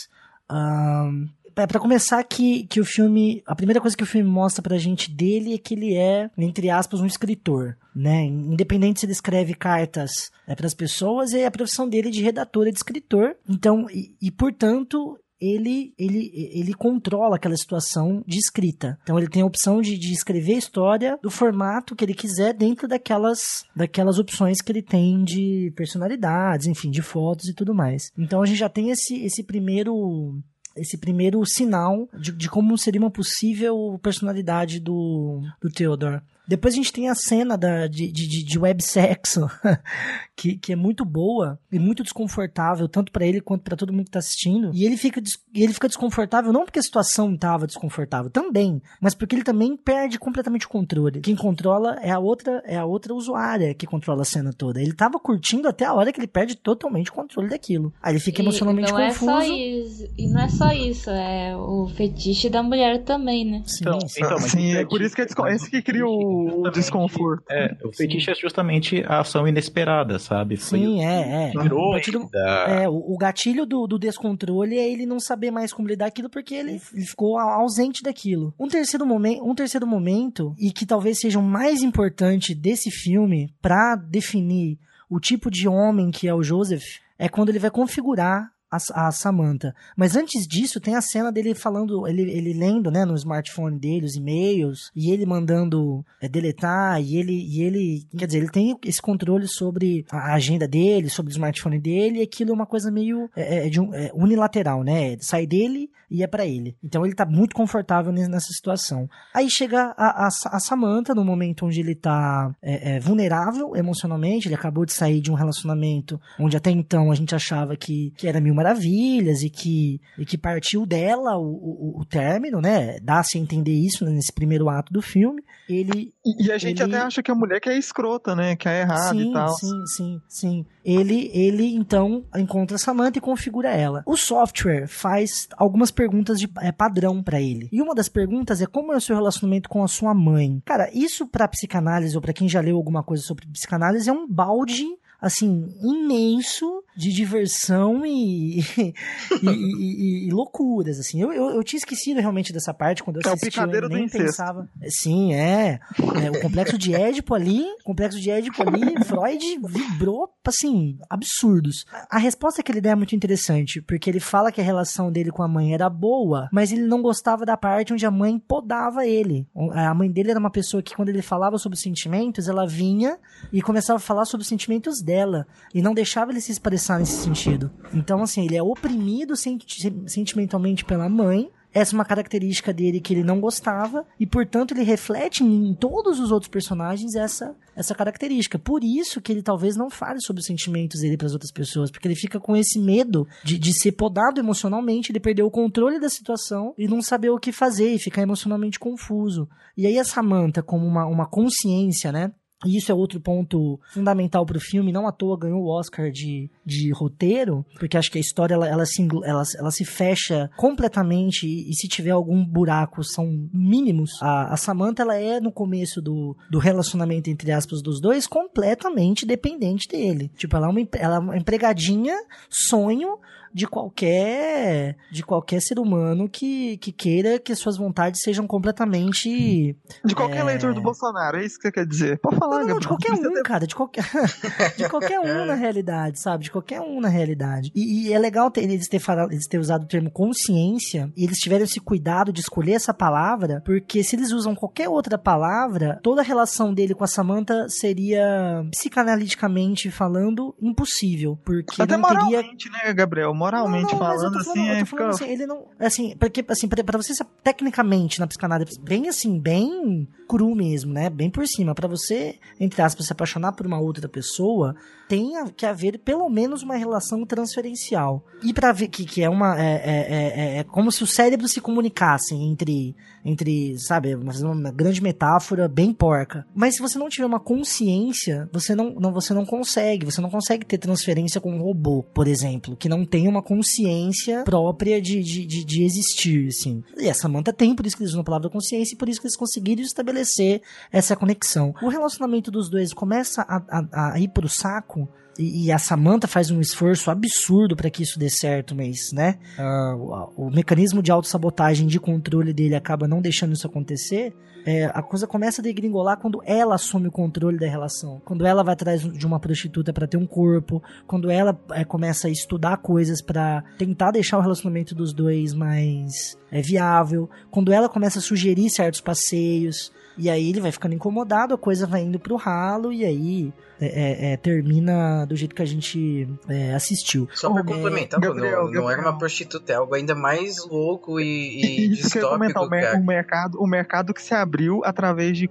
Um, é, para começar que, que o filme, a primeira coisa que o filme mostra pra gente dele é que ele é, entre aspas, um escritor, né? Independente se ele escreve cartas é, para as pessoas, é a profissão dele de redator e de escritor. Então, e, e portanto, ele, ele, ele controla aquela situação de escrita. Então ele tem a opção de, de escrever a história do formato que ele quiser dentro daquelas, daquelas opções que ele tem de personalidades, enfim, de fotos e tudo mais. Então a gente já tem esse, esse primeiro esse primeiro sinal de, de como seria uma possível personalidade do, do Theodore. Depois a gente tem a cena da, de, de, de websexo, que, que é muito boa e muito desconfortável, tanto para ele quanto para todo mundo que tá assistindo. E ele fica, ele fica desconfortável não porque a situação tava desconfortável, também, mas porque ele também perde completamente o controle. Quem controla é a outra, é a outra usuária que controla a cena toda. Ele tava curtindo até a hora que ele perde totalmente o controle daquilo. Aí ele fica emocionalmente e não confuso. É só isso. E não é só isso, é o fetiche da mulher também, né? Sim, então, então sim é por isso que é, esse que cria o o desconforto. É, o fetiche é justamente a ação inesperada, sabe? Sim, é, é. Virou o gatilho, é, o, o gatilho do, do, descontrole é ele não saber mais como lidar aquilo porque ele, ele ficou ausente daquilo. Um terceiro, momen um terceiro momento, e que talvez seja o mais importante desse filme para definir o tipo de homem que é o Joseph, é quando ele vai configurar a, a Samantha. Mas antes disso, tem a cena dele falando, ele, ele lendo, né, no smartphone dele os e-mails, e ele mandando é, deletar, e ele, e ele, quer dizer, ele tem esse controle sobre a agenda dele, sobre o smartphone dele, e aquilo é uma coisa meio é, é, de um, é, unilateral, né? Sai dele e é para ele. Então ele tá muito confortável nessa situação. Aí chega a, a, a Samantha no momento onde ele tá é, é, vulnerável emocionalmente, ele acabou de sair de um relacionamento onde até então a gente achava que, que era mil maravilhas e que, e que partiu dela o, o, o término, né? Dá-se a entender isso nesse primeiro ato do filme. Ele. E, e a gente ele... até acha que a mulher que é escrota, né? Que é errada sim, e tal. Sim, sim, sim. Ele, ele então encontra Samantha e configura ela. O software faz algumas perguntas de é, padrão para ele. E uma das perguntas é como é o seu relacionamento com a sua mãe. Cara, isso para psicanálise ou para quem já leu alguma coisa sobre psicanálise é um balde assim imenso de diversão e, e, e, e, loucuras, assim. Eu, eu, eu, tinha esquecido realmente dessa parte quando eu assisti, é o eu nem pensava. Sim, é, é. O complexo de Édipo ali, complexo de Édipo ali, Freud vibrou, assim, absurdos. A resposta que ele dá é muito interessante, porque ele fala que a relação dele com a mãe era boa, mas ele não gostava da parte onde a mãe podava ele. A mãe dele era uma pessoa que, quando ele falava sobre sentimentos, ela vinha e começava a falar sobre os sentimentos dela, e não deixava ele se expressar nesse sentido. Então, assim, ele é oprimido sentimentalmente pela mãe essa é uma característica dele que ele não gostava e, portanto, ele reflete em todos os outros personagens essa essa característica. Por isso que ele talvez não fale sobre os sentimentos dele para as outras pessoas, porque ele fica com esse medo de, de ser podado emocionalmente, ele perder o controle da situação e não saber o que fazer e ficar emocionalmente confuso. E aí a Samantha, como uma, uma consciência, né? E isso é outro ponto fundamental pro filme, não à toa ganhou o Oscar de, de roteiro, porque acho que a história ela, ela, se, ela, ela se fecha completamente e, e, se tiver algum buraco são mínimos. A, a Samantha ela é no começo do, do relacionamento entre aspas dos dois completamente dependente dele. Tipo, ela é uma, ela é uma empregadinha, sonho, de qualquer de qualquer ser humano que, que queira que suas vontades sejam completamente de qualquer é... leitor do Bolsonaro é isso que você quer dizer? Pode falar não, não, de qualquer um cara de qualquer de qualquer um na realidade sabe? De qualquer um na realidade. E, e é legal ter, eles ter falado, eles ter usado o termo consciência e eles tiveram esse cuidado de escolher essa palavra porque se eles usam qualquer outra palavra toda a relação dele com a Samantha seria psicanaliticamente falando impossível porque até não teria... né Gabriel moralmente não, não, falando, assim, falando, assim, é fica... assim, ele não, assim, porque assim, para você tecnicamente na psicanálise bem assim, bem cru mesmo, né? Bem por cima, para você entre aspas se apaixonar por uma outra pessoa, tem que haver pelo menos uma relação transferencial. E para ver que, que é uma é, é, é, é, como se os cérebros se comunicassem entre entre, sabe, uma, uma grande metáfora bem porca. Mas se você não tiver uma consciência, você não, não, você não consegue. Você não consegue ter transferência com um robô, por exemplo, que não tem uma consciência própria de, de, de, de existir, assim. E a Samantha tem, por isso que eles usam a palavra consciência e por isso que eles conseguiram estabelecer essa conexão. O relacionamento dos dois começa a, a, a ir pro saco e, e a Samantha faz um esforço absurdo para que isso dê certo, mas, né? Uh, o, o, mecanismo de autossabotagem de controle dele acaba não deixando isso acontecer. É, a coisa começa a degringolar quando ela assume o controle da relação. Quando ela vai atrás de uma prostituta para ter um corpo. Quando ela é, começa a estudar coisas para tentar deixar o relacionamento dos dois mais é, viável. Quando ela começa a sugerir certos passeios. E aí ele vai ficando incomodado, a coisa vai indo pro ralo, e aí é, é, é, termina do jeito que a gente é, assistiu. Só pra complementar, Gabriel, não, não era uma prostituta, é algo ainda mais louco e, e Isso que eu comentar, o, mer o, mercado, o mercado que se abriu através de,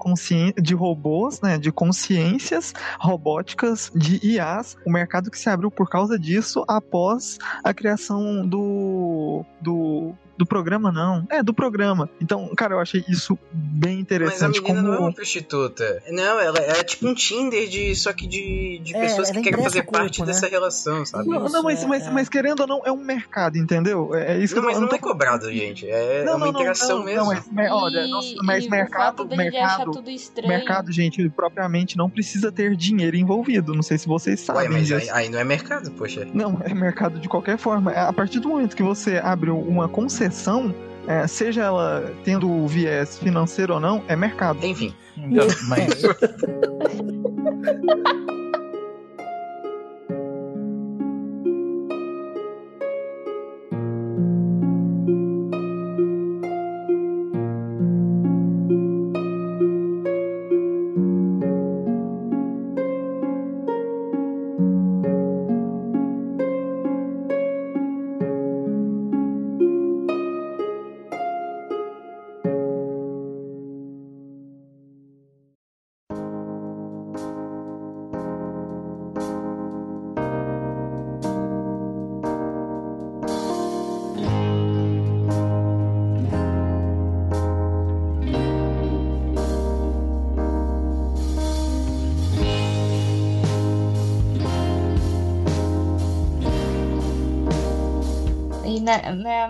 de robôs, né, de consciências robóticas, de IAs, o mercado que se abriu por causa disso após a criação do, do do programa, não. É, do programa. Então, cara, eu achei isso bem interessante. Mas a menina como... não é uma prostituta. Não, ela é tipo um Tinder de só que de, de é, pessoas que querem fazer corpo, parte né? dessa relação, sabe? Não, não mas, é, mas, é. mas, querendo ou não, é um mercado, entendeu? É, é isso não, que eu mas não, não é cobrado, gente. É não, uma interação mesmo. Não, mas, olha, e, mas e mercado, mercado, mercado, gente, propriamente não precisa ter dinheiro envolvido. Não sei se vocês sabem. Ué, mas aí, aí, não é mercado, poxa. Não, é mercado de qualquer forma. A partir do momento que você abre uma concessão exceção, é, seja ela tendo o viés financeiro ou não, é mercado. Enfim. Então, mas...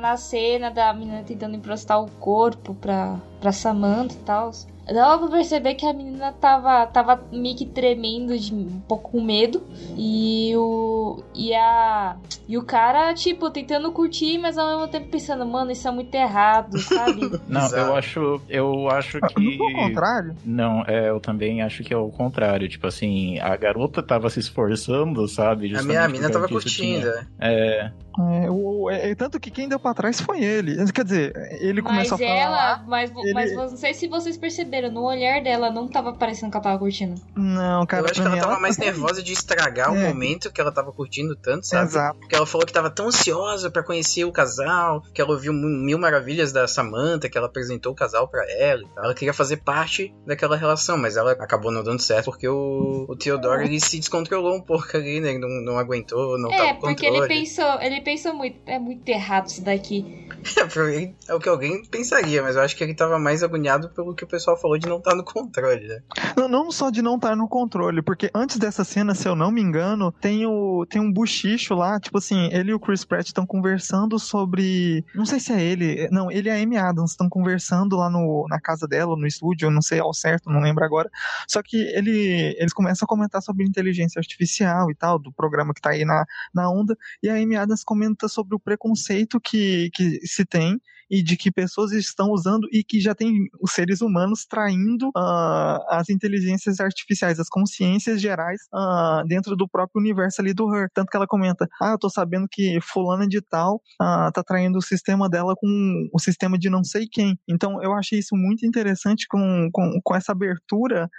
na, na, na, cena da menina tentando emprestar o corpo pra, pra Samantha e tal. Dava pra perceber que a menina tava, tava meio que tremendo, de um pouco com medo. E o. E a. E o cara, tipo, tentando curtir, mas ao mesmo tempo pensando, mano, isso é muito errado, sabe? Não, Exato. eu acho. Eu acho ah, que. Não é o contrário? Não, é, eu também acho que é o contrário. Tipo assim, a garota tava se esforçando, sabe? A minha menina tava curtindo. Tinha. É. É, o, é, tanto que quem deu pra trás foi ele. Quer dizer, ele começou mas a falar. Ela, mas, ele... mas não sei se vocês perceberam. No olhar dela, não tava parecendo que ela tava curtindo. Não, cara. Eu acho que ela tava ela... mais nervosa de estragar é. o momento que ela tava curtindo tanto, sabe? Exato. Porque ela falou que tava tão ansiosa para conhecer o casal, que ela ouviu mil maravilhas da Samantha, que ela apresentou o casal para ela. Ela queria fazer parte daquela relação, mas ela acabou não dando certo porque o, o Theodore ele se descontrolou um pouco ali, né? Ele não, não aguentou, não é, tava É, porque ele pensou, ele pensou muito, é muito errado isso daqui. é o que alguém pensaria, mas eu acho que ele tava mais agoniado pelo que o pessoal falou de não estar tá no controle, né? Não, não só de não estar tá no controle, porque antes dessa cena, se eu não me engano, tem, o, tem um buchicho lá, tipo assim, ele e o Chris Pratt estão conversando sobre. Não sei se é ele. Não, ele e a Amy Adams estão conversando lá no, na casa dela, no estúdio, não sei ao certo, não lembro agora. Só que ele, eles começam a comentar sobre inteligência artificial e tal, do programa que tá aí na, na onda, e a Amy Adams comenta sobre o preconceito que, que se tem e de que pessoas estão usando e que já tem os seres humanos traindo uh, as inteligências artificiais, as consciências gerais uh, dentro do próprio universo ali do Her. Tanto que ela comenta: Ah, eu tô sabendo que fulana de tal uh, tá traindo o sistema dela com o sistema de não sei quem. Então eu achei isso muito interessante com, com, com essa abertura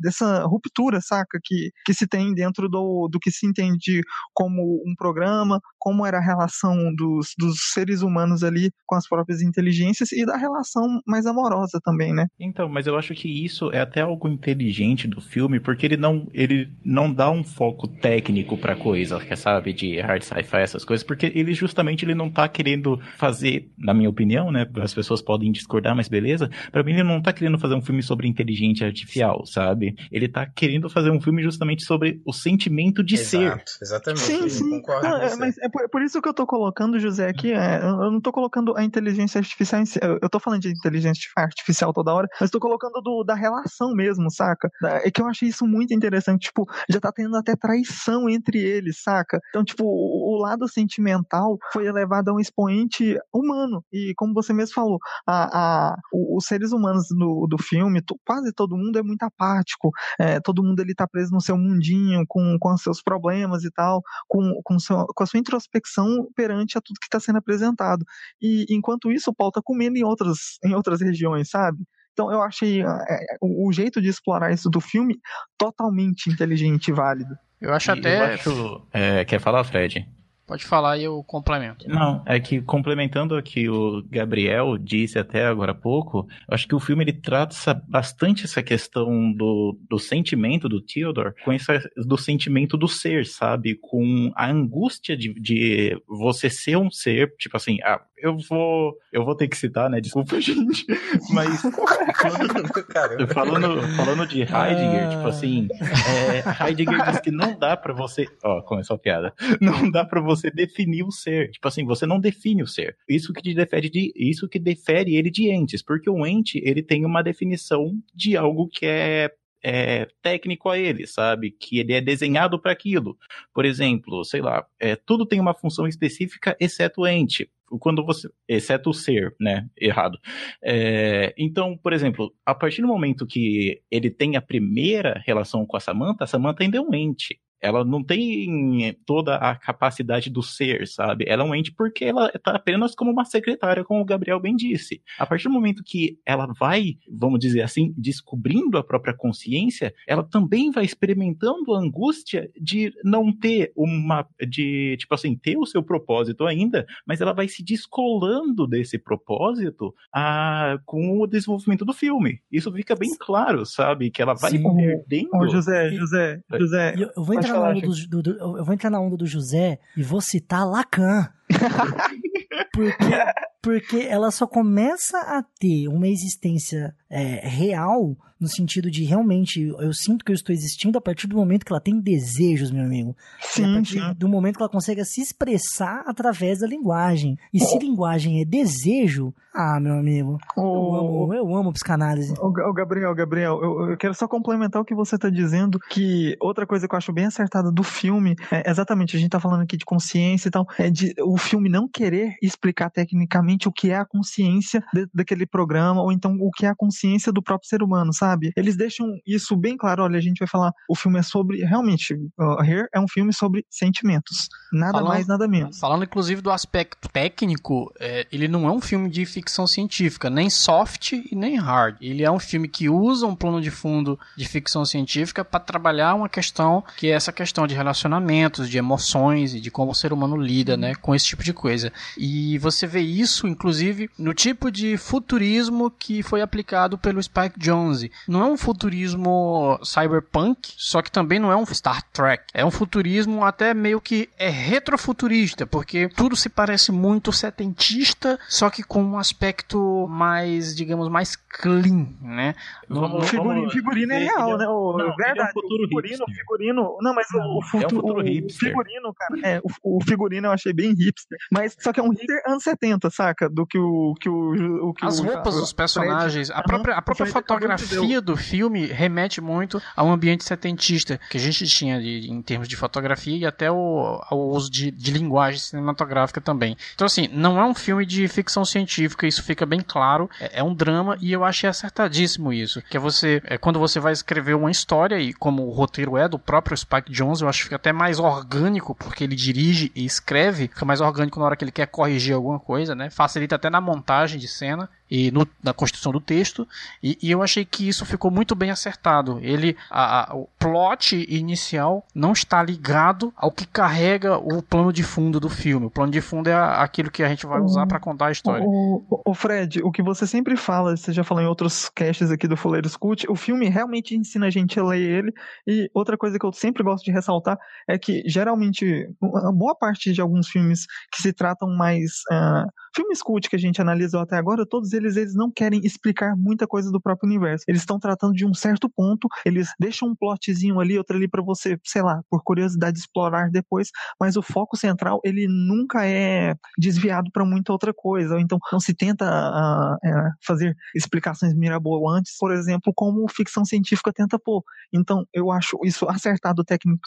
dessa ruptura, saca? Que, que se tem dentro do, do que se entende como um programa, como era a relação dos, dos seres humanos ali com as próprias inteligências e da relação mais amorosa também, né? Então, mas eu acho que isso é até algo inteligente do filme, porque ele não, ele não dá um foco técnico pra coisa, sabe, de hard sci-fi, essas coisas, porque ele justamente ele não tá querendo fazer, na minha opinião, né, as pessoas podem discordar, mas beleza, para mim ele não tá querendo fazer um filme sobre inteligência artificial, sabe? Ele tá querendo fazer um filme justamente sobre o sentimento de Exato, ser. Exatamente. Sim, sim. Ah, é, mas é por, por, isso que eu tô colocando, José, aqui, é, eu não tô colocando a inteligência artificial. Eu tô falando de inteligência artificial toda hora, mas tô colocando do, da relação mesmo, saca? É que eu achei isso muito interessante. Tipo, já tá tendo até traição entre eles, saca? Então, tipo, o, o lado sentimental foi elevado a um expoente humano. E como você mesmo falou, a, a, os seres humanos do, do filme, quase todo mundo é muito apático. É, todo mundo ele tá preso no seu mundinho, com, com seus problemas e tal, com, com, seu, com a sua introspecção perante a tudo que está sendo apresentado. E enquanto isso, o Paul tá comendo em outras, em outras regiões, sabe? Então eu achei é, o jeito de explorar isso do filme totalmente inteligente e válido. Eu acho até. Eu acho, é, quer falar, Fred? Pode falar e eu complemento. Não, é que complementando o que o Gabriel disse até agora há pouco, eu acho que o filme ele trata bastante essa questão do, do sentimento do Theodore, com essa, do sentimento do ser, sabe? Com a angústia de, de você ser um ser, tipo assim, ah, eu vou, eu vou ter que citar, né? Desculpa, gente, mas falando, falando, de Heidegger, tipo assim, é, Heidegger diz que não dá para você, ó, começou a piada, não dá para você você definir o ser. Tipo assim, você não define o ser. Isso que te defere de, isso que defere ele de entes, porque o ente, ele tem uma definição de algo que é é, técnico a ele, sabe? Que ele é desenhado para aquilo. Por exemplo, sei lá, é, tudo tem uma função específica, exceto o ente. Quando você. Exceto o ser, né? Errado. É, então, por exemplo, a partir do momento que ele tem a primeira relação com a Samantha, a Samantha ainda é um ente ela não tem toda a capacidade do ser, sabe? Ela é um ente porque ela tá apenas como uma secretária, como o Gabriel bem disse. A partir do momento que ela vai, vamos dizer assim, descobrindo a própria consciência, ela também vai experimentando a angústia de não ter uma, de, tipo assim, ter o seu propósito ainda, mas ela vai se descolando desse propósito a, com o desenvolvimento do filme. Isso fica bem claro, sabe? Que ela vai Sim. perdendo. Oh, José, José, José. Eu, eu vou entrar na onda do, do, eu vou entrar na onda do José e vou citar Lacan. porque, porque ela só começa a ter uma existência é, real no sentido de realmente eu sinto que eu estou existindo a partir do momento que ela tem desejos, meu amigo. Sim, a partir sim. do momento que ela consegue se expressar através da linguagem. E se linguagem é desejo, ah, meu amigo, eu amo, eu amo psicanálise. O, o Gabriel, Gabriel, eu, eu, quero só complementar o que você está dizendo, que outra coisa que eu acho bem acertada do filme, é exatamente, a gente está falando aqui de consciência e tal, é de o filme não querer explicar tecnicamente o que é a consciência de, daquele programa, ou então o que é a consciência consciência do próprio ser humano, sabe? Eles deixam isso bem claro. Olha, a gente vai falar, o filme é sobre, realmente, uh, Here é um filme sobre sentimentos. Nada falando, mais, nada menos. Falando, inclusive, do aspecto técnico, é, ele não é um filme de ficção científica, nem soft e nem hard. Ele é um filme que usa um plano de fundo de ficção científica para trabalhar uma questão que é essa questão de relacionamentos, de emoções e de como o ser humano lida, né, com esse tipo de coisa. E você vê isso, inclusive, no tipo de futurismo que foi aplicado pelo Spike Jonze. Não é um futurismo cyberpunk, só que também não é um Star Trek. É um futurismo até meio que é retrofuturista, porque tudo se parece muito setentista, só que com um aspecto mais, digamos, mais clean, né? No, figurino, figurino é real, né? O, não, verdade, é um futuro figurino, hipster. figurino, não, mas não, o, futuro, é um o figurino, cara, é, o, o, figurino eu achei bem hipster, mas só que é um hipster anos 70, saca? Do que o que o, o que As o, roupas dos personagens, a própria, a própria fotografia do filme remete muito a um ambiente setentista que a gente tinha em termos de fotografia e até o, ao uso de, de linguagem cinematográfica também. Então, assim, não é um filme de ficção científica, isso fica bem claro. É, é um drama e eu achei acertadíssimo isso. Que é você, é, quando você vai escrever uma história, e como o roteiro é do próprio Spike Jones, eu acho que fica até mais orgânico, porque ele dirige e escreve, fica mais orgânico na hora que ele quer corrigir alguma coisa, né? Facilita até na montagem de cena e no, na construção do texto e, e, eu achei que isso ficou muito bem acertado. Ele a, a, o plot inicial não está ligado ao que carrega o plano de fundo do filme. O plano de fundo é a, aquilo que a gente vai usar para contar a história. O, o, o, Fred o que você sempre fala você já falou em outros casts aqui do Fuleiro Scoot o filme realmente ensina a gente a ler ele e outra coisa que eu sempre gosto de ressaltar é que geralmente boa parte de alguns filmes que se tratam mais uh, filmes cult que a gente analisou até agora todos eles eles, não querem explicar muita coisa do próprio universo. Eles estão tratando de um certo ponto, eles deixam um plotzinho ali, outro ali para você, sei lá, por curiosidade explorar depois, mas o foco central ele nunca é desviado para muita outra coisa. Ou então não se tenta uh, é, fazer explicações mirabolantes, por exemplo, como ficção científica tenta pôr. Então eu acho isso acertado técnico,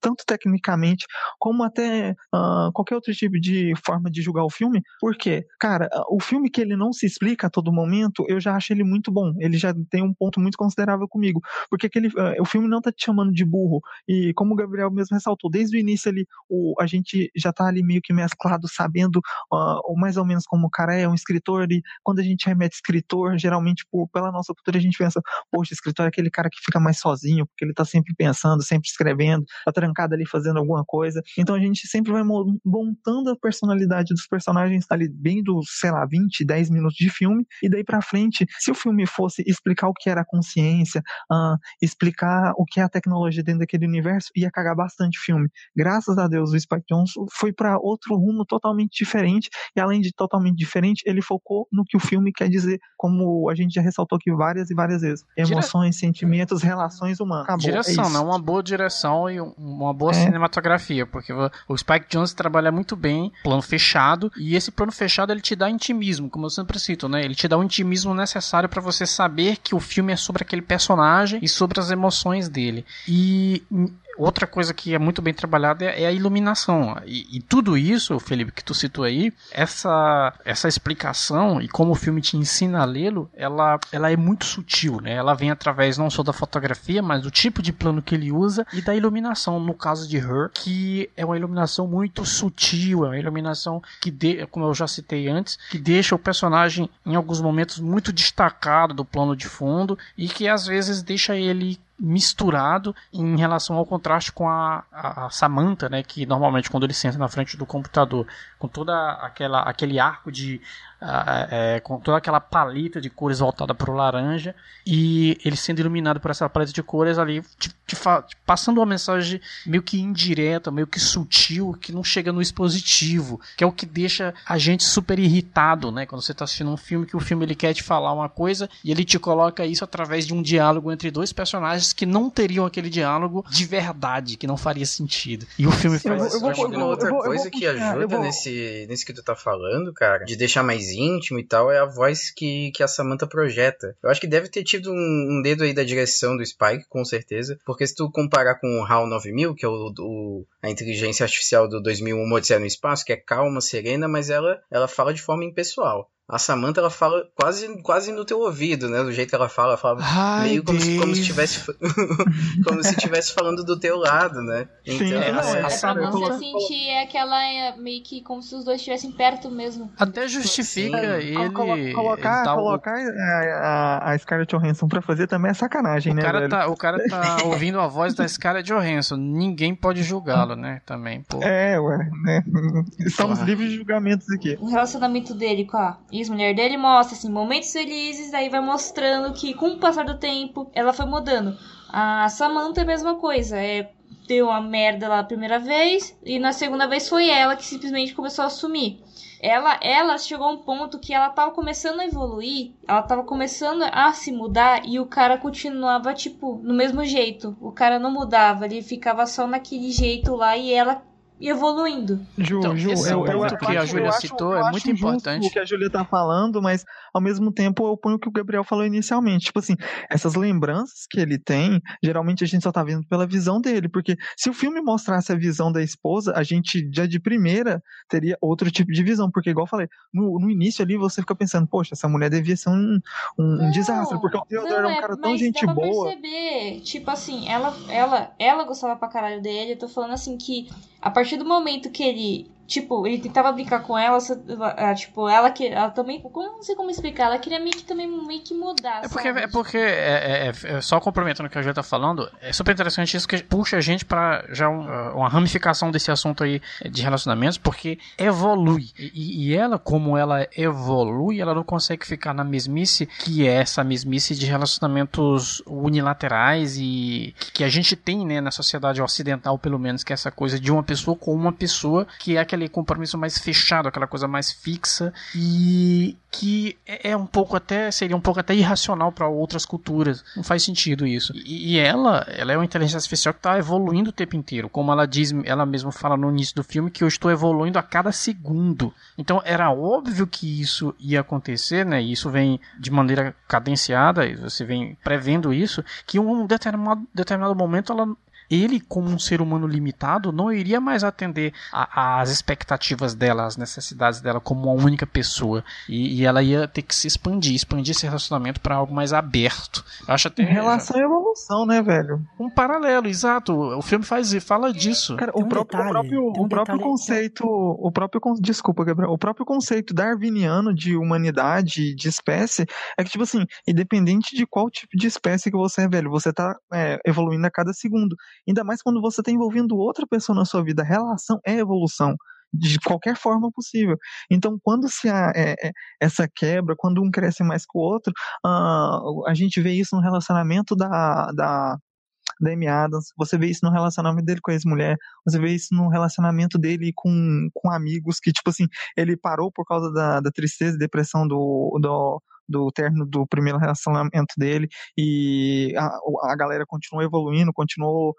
tanto tecnicamente como até uh, qualquer outro tipo de forma de julgar o filme, porque, cara, o filme que ele não se explica a todo momento, eu já acho ele muito bom. Ele já tem um ponto muito considerável comigo, porque aquele, uh, o filme não tá te chamando de burro. E como o Gabriel mesmo ressaltou, desde o início ali, o, a gente já tá ali meio que mesclado, sabendo uh, mais ou menos como o cara é, um escritor, e quando a gente remete escritor, geralmente por, pela nossa cultura a gente pensa, poxa, escritor é aquele cara que fica mais sozinho, porque ele tá sempre pensando, sempre escrevendo, tá trancado ali fazendo alguma coisa. Então a gente sempre vai montando a personalidade dos personagens ali bem dos, sei lá, 20, 10 minutos de filme, e daí pra frente, se o filme fosse explicar o que era a consciência, uh, explicar o que é a tecnologia dentro daquele universo, ia cagar bastante filme. Graças a Deus, o Spike Jones foi para outro rumo totalmente diferente, e além de totalmente diferente, ele focou no que o filme quer dizer, como a gente já ressaltou aqui várias e várias vezes. Emoções, Dire... sentimentos, relações humanas. Acabou, direção, é não uma boa direção e uma boa é. cinematografia, porque o Spike Jones trabalha muito bem plano fechado, e esse plano fechado ele te dá intimismo, como eu sempre cito, né? Ele te dá o intimismo necessário para você saber que o filme é sobre aquele personagem e sobre as emoções dele. E outra coisa que é muito bem trabalhada é, é a iluminação. E, e, tudo isso, Felipe, que tu citou aí, essa, essa explicação e como o filme te ensina a lê-lo, ela, ela é muito sutil, né? Ela vem através não só da fotografia, mas do tipo de plano que ele usa e da iluminação, no caso de Her, que é uma iluminação muito sutil, é uma iluminação que, de, como eu já citei antes, que deixa o personagem em alguns momentos muito destacado do plano de fundo e que às vezes deixa ele misturado em relação ao contraste com a, a, a, Samantha, né, que normalmente quando ele senta na frente do computador, com toda aquela aquele arco de é, com toda aquela paleta de cores voltada para o laranja e ele sendo iluminado por essa paleta de cores ali, te, te te passando uma mensagem meio que indireta, meio que sutil, que não chega no expositivo, que é o que deixa a gente super irritado, né? Quando você está assistindo um filme que o filme ele quer te falar uma coisa e ele te coloca isso através de um diálogo entre dois personagens que não teriam aquele diálogo de verdade, que não faria sentido. E o filme faz eu, eu, eu, eu, uma outra coisa que ajuda nesse, nesse que tu tá falando, cara, de deixar mais mais íntimo e tal, é a voz que, que a Samantha projeta. Eu acho que deve ter tido um, um dedo aí da direção do Spike, com certeza, porque se tu comparar com o HAL 9000, que é o, o, a inteligência artificial do 2001 Odisseia no Espaço, que é calma, serena, mas ela, ela fala de forma impessoal. A Samantha, ela fala quase, quase no teu ouvido, né? Do jeito que ela fala, ela fala Ai, meio como se, como se estivesse como se estivesse falando do teu lado, né? Então, Sim, não, é, é pra você sentir aquela é, meio que como se os dois estivessem perto mesmo. Até justifica Sim. ele colocar, ele tá colocar a, a, Scarlett Johansson pra fazer também é sacanagem, o né? Cara tá, o cara tá ouvindo a voz da Scarlett Johansson, ninguém pode julgá-lo, né? Também, pô. É, ué, né? Estamos livres de julgamentos aqui. O relacionamento dele com a ex-mulher dele mostra, assim, momentos felizes, aí vai mostrando que com o passar do tempo ela foi mudando. A Samantha é a mesma coisa, é deu uma merda lá a primeira vez e na segunda vez foi ela que simplesmente começou a assumir. Ela, ela chegou a um ponto que ela tava começando a evoluir, ela tava começando a se mudar e o cara continuava, tipo, no mesmo jeito. O cara não mudava, ele ficava só naquele jeito lá e ela evoluindo. Ju, então, Ju, esse eu, eu, eu, que a Júlia citou é muito importante. O que a Júlia tá falando, mas ao mesmo tempo eu ponho o que o Gabriel falou inicialmente. Tipo assim, essas lembranças que ele tem, geralmente a gente só tá vendo pela visão dele, porque se o filme mostrasse a visão da esposa, a gente já de primeira teria outro tipo de visão, porque igual eu falei, no, no início ali você fica pensando, poxa, essa mulher devia ser um, um, não, um desastre, porque o Theodore é um cara é, tão gente boa. perceber, tipo assim, ela, ela, ela gostava pra caralho dele, eu tô falando assim que a partir do momento que ele Tipo, ele tentava brincar com ela, tipo, ela que. Ela também. Como, não sei como explicar, ela queria meio que também meio que mudar. É porque, é porque é, é, é, só complementando o que a gente tá falando, é super interessante isso que puxa a gente para já um, uma ramificação desse assunto aí de relacionamentos, porque evolui. E, e, ela, como ela evolui, ela não consegue ficar na mesmice que é essa mesmice de relacionamentos unilaterais e que a gente tem, né, na sociedade ocidental, pelo menos, que é essa coisa de uma pessoa com uma pessoa que é aquela aquele compromisso mais fechado, aquela coisa mais fixa e que é, é um pouco até seria um pouco até irracional para outras culturas. Não faz sentido isso. E, e, ela, ela é uma inteligência artificial que está evoluindo o tempo inteiro, como ela diz, ela mesma fala no início do filme que eu estou evoluindo a cada segundo. Então era óbvio que isso ia acontecer, né? E isso vem de maneira cadenciada, você vem prevendo isso, que em um determinado, determinado momento ela ele, como um ser humano limitado, não iria mais atender às expectativas dela, às necessidades dela como uma única pessoa. E, e ela ia ter que se expandir, expandir esse relacionamento para algo mais aberto. Eu acho até. Em relação à evolução, né, velho? Um paralelo, exato. O filme faz fala disso. Cara, o, um próprio, detalhe, o próprio, um o próprio conceito. O próprio. Desculpa, Gabriel. O próprio conceito darwiniano de humanidade, de espécie, é que, tipo assim, independente de qual tipo de espécie que você é, velho, você tá é, evoluindo a cada segundo. Ainda mais quando você está envolvendo outra pessoa na sua vida. Relação é evolução de qualquer forma possível. Então, quando se há é, é, essa quebra, quando um cresce mais que o outro, uh, a gente vê isso no relacionamento da, da, da Amy Adams, você vê isso no relacionamento dele com a ex-mulher, você vê isso no relacionamento dele com, com amigos, que, tipo assim, ele parou por causa da, da tristeza e depressão do, do do término do primeiro relacionamento dele e a, a galera continuou evoluindo, continuou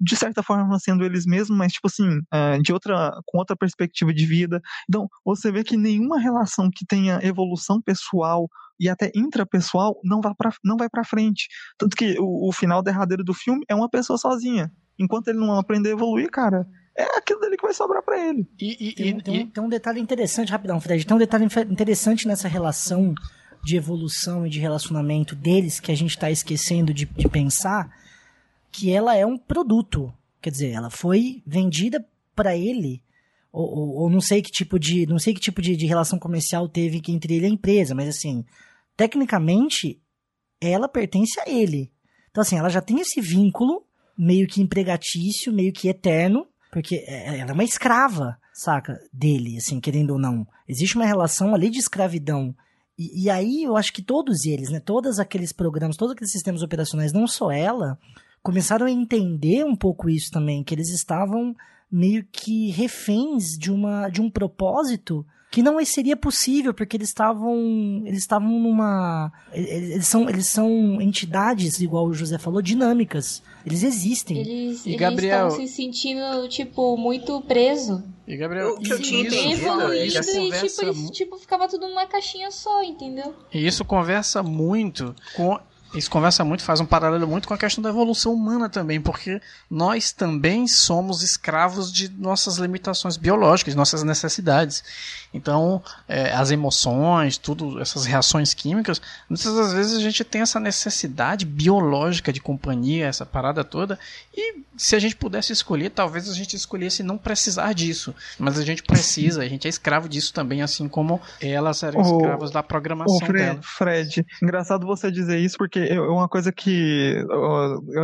de certa forma sendo eles mesmos, mas tipo assim, é, de outra, com outra perspectiva de vida. Então, você vê que nenhuma relação que tenha evolução pessoal e até intrapessoal não vai para não vai para frente. Tanto que o, o, final derradeiro do filme é uma pessoa sozinha. Enquanto ele não aprender a evoluir, cara, é aquilo dele que vai sobrar para ele. E, e, tem, tem, tem, um detalhe interessante, rapidão, Fred. Tem um detalhe interessante nessa relação de evolução e de relacionamento deles que a gente está esquecendo de, de pensar que ela é um produto. Quer dizer, ela foi vendida para ele, ou, ou, ou, não sei que tipo de. Não sei que tipo de, de relação comercial teve entre ele e a empresa, mas assim, tecnicamente, ela pertence a ele. Então, assim, ela já tem esse vínculo meio que empregatício, meio que eterno, porque é, é, ela é uma escrava, saca? Dele, assim, querendo ou não. Existe uma relação ali de escravidão. E, e aí eu acho que todos eles, né? Todos aqueles programas, todos aqueles sistemas operacionais, não só ela, começaram a entender um pouco isso também, que eles estavam meio que reféns de uma de um propósito que não seria possível porque eles estavam eles estavam numa eles são eles são entidades igual o José falou dinâmicas. Eles existem. Eles, e eles Gabriel... estavam se sentindo tipo muito preso. E Gabriel o que eu tinha entendido é que e, tipo, eles, tipo ficava tudo numa caixinha só entendeu? E isso conversa muito com Isso conversa muito, faz um paralelo muito com a questão da evolução humana também, porque nós também somos escravos de nossas limitações biológicas, nossas necessidades. Então, é, as emoções, tudo, essas reações químicas, muitas das vezes a gente tem essa necessidade biológica de companhia, essa parada toda, e se a gente pudesse escolher, talvez a gente escolhesse não precisar disso, mas a gente precisa, a gente é escravo disso também, assim como elas eram escravas da programação Fred, dela. Fred, engraçado você dizer isso, porque é uma coisa que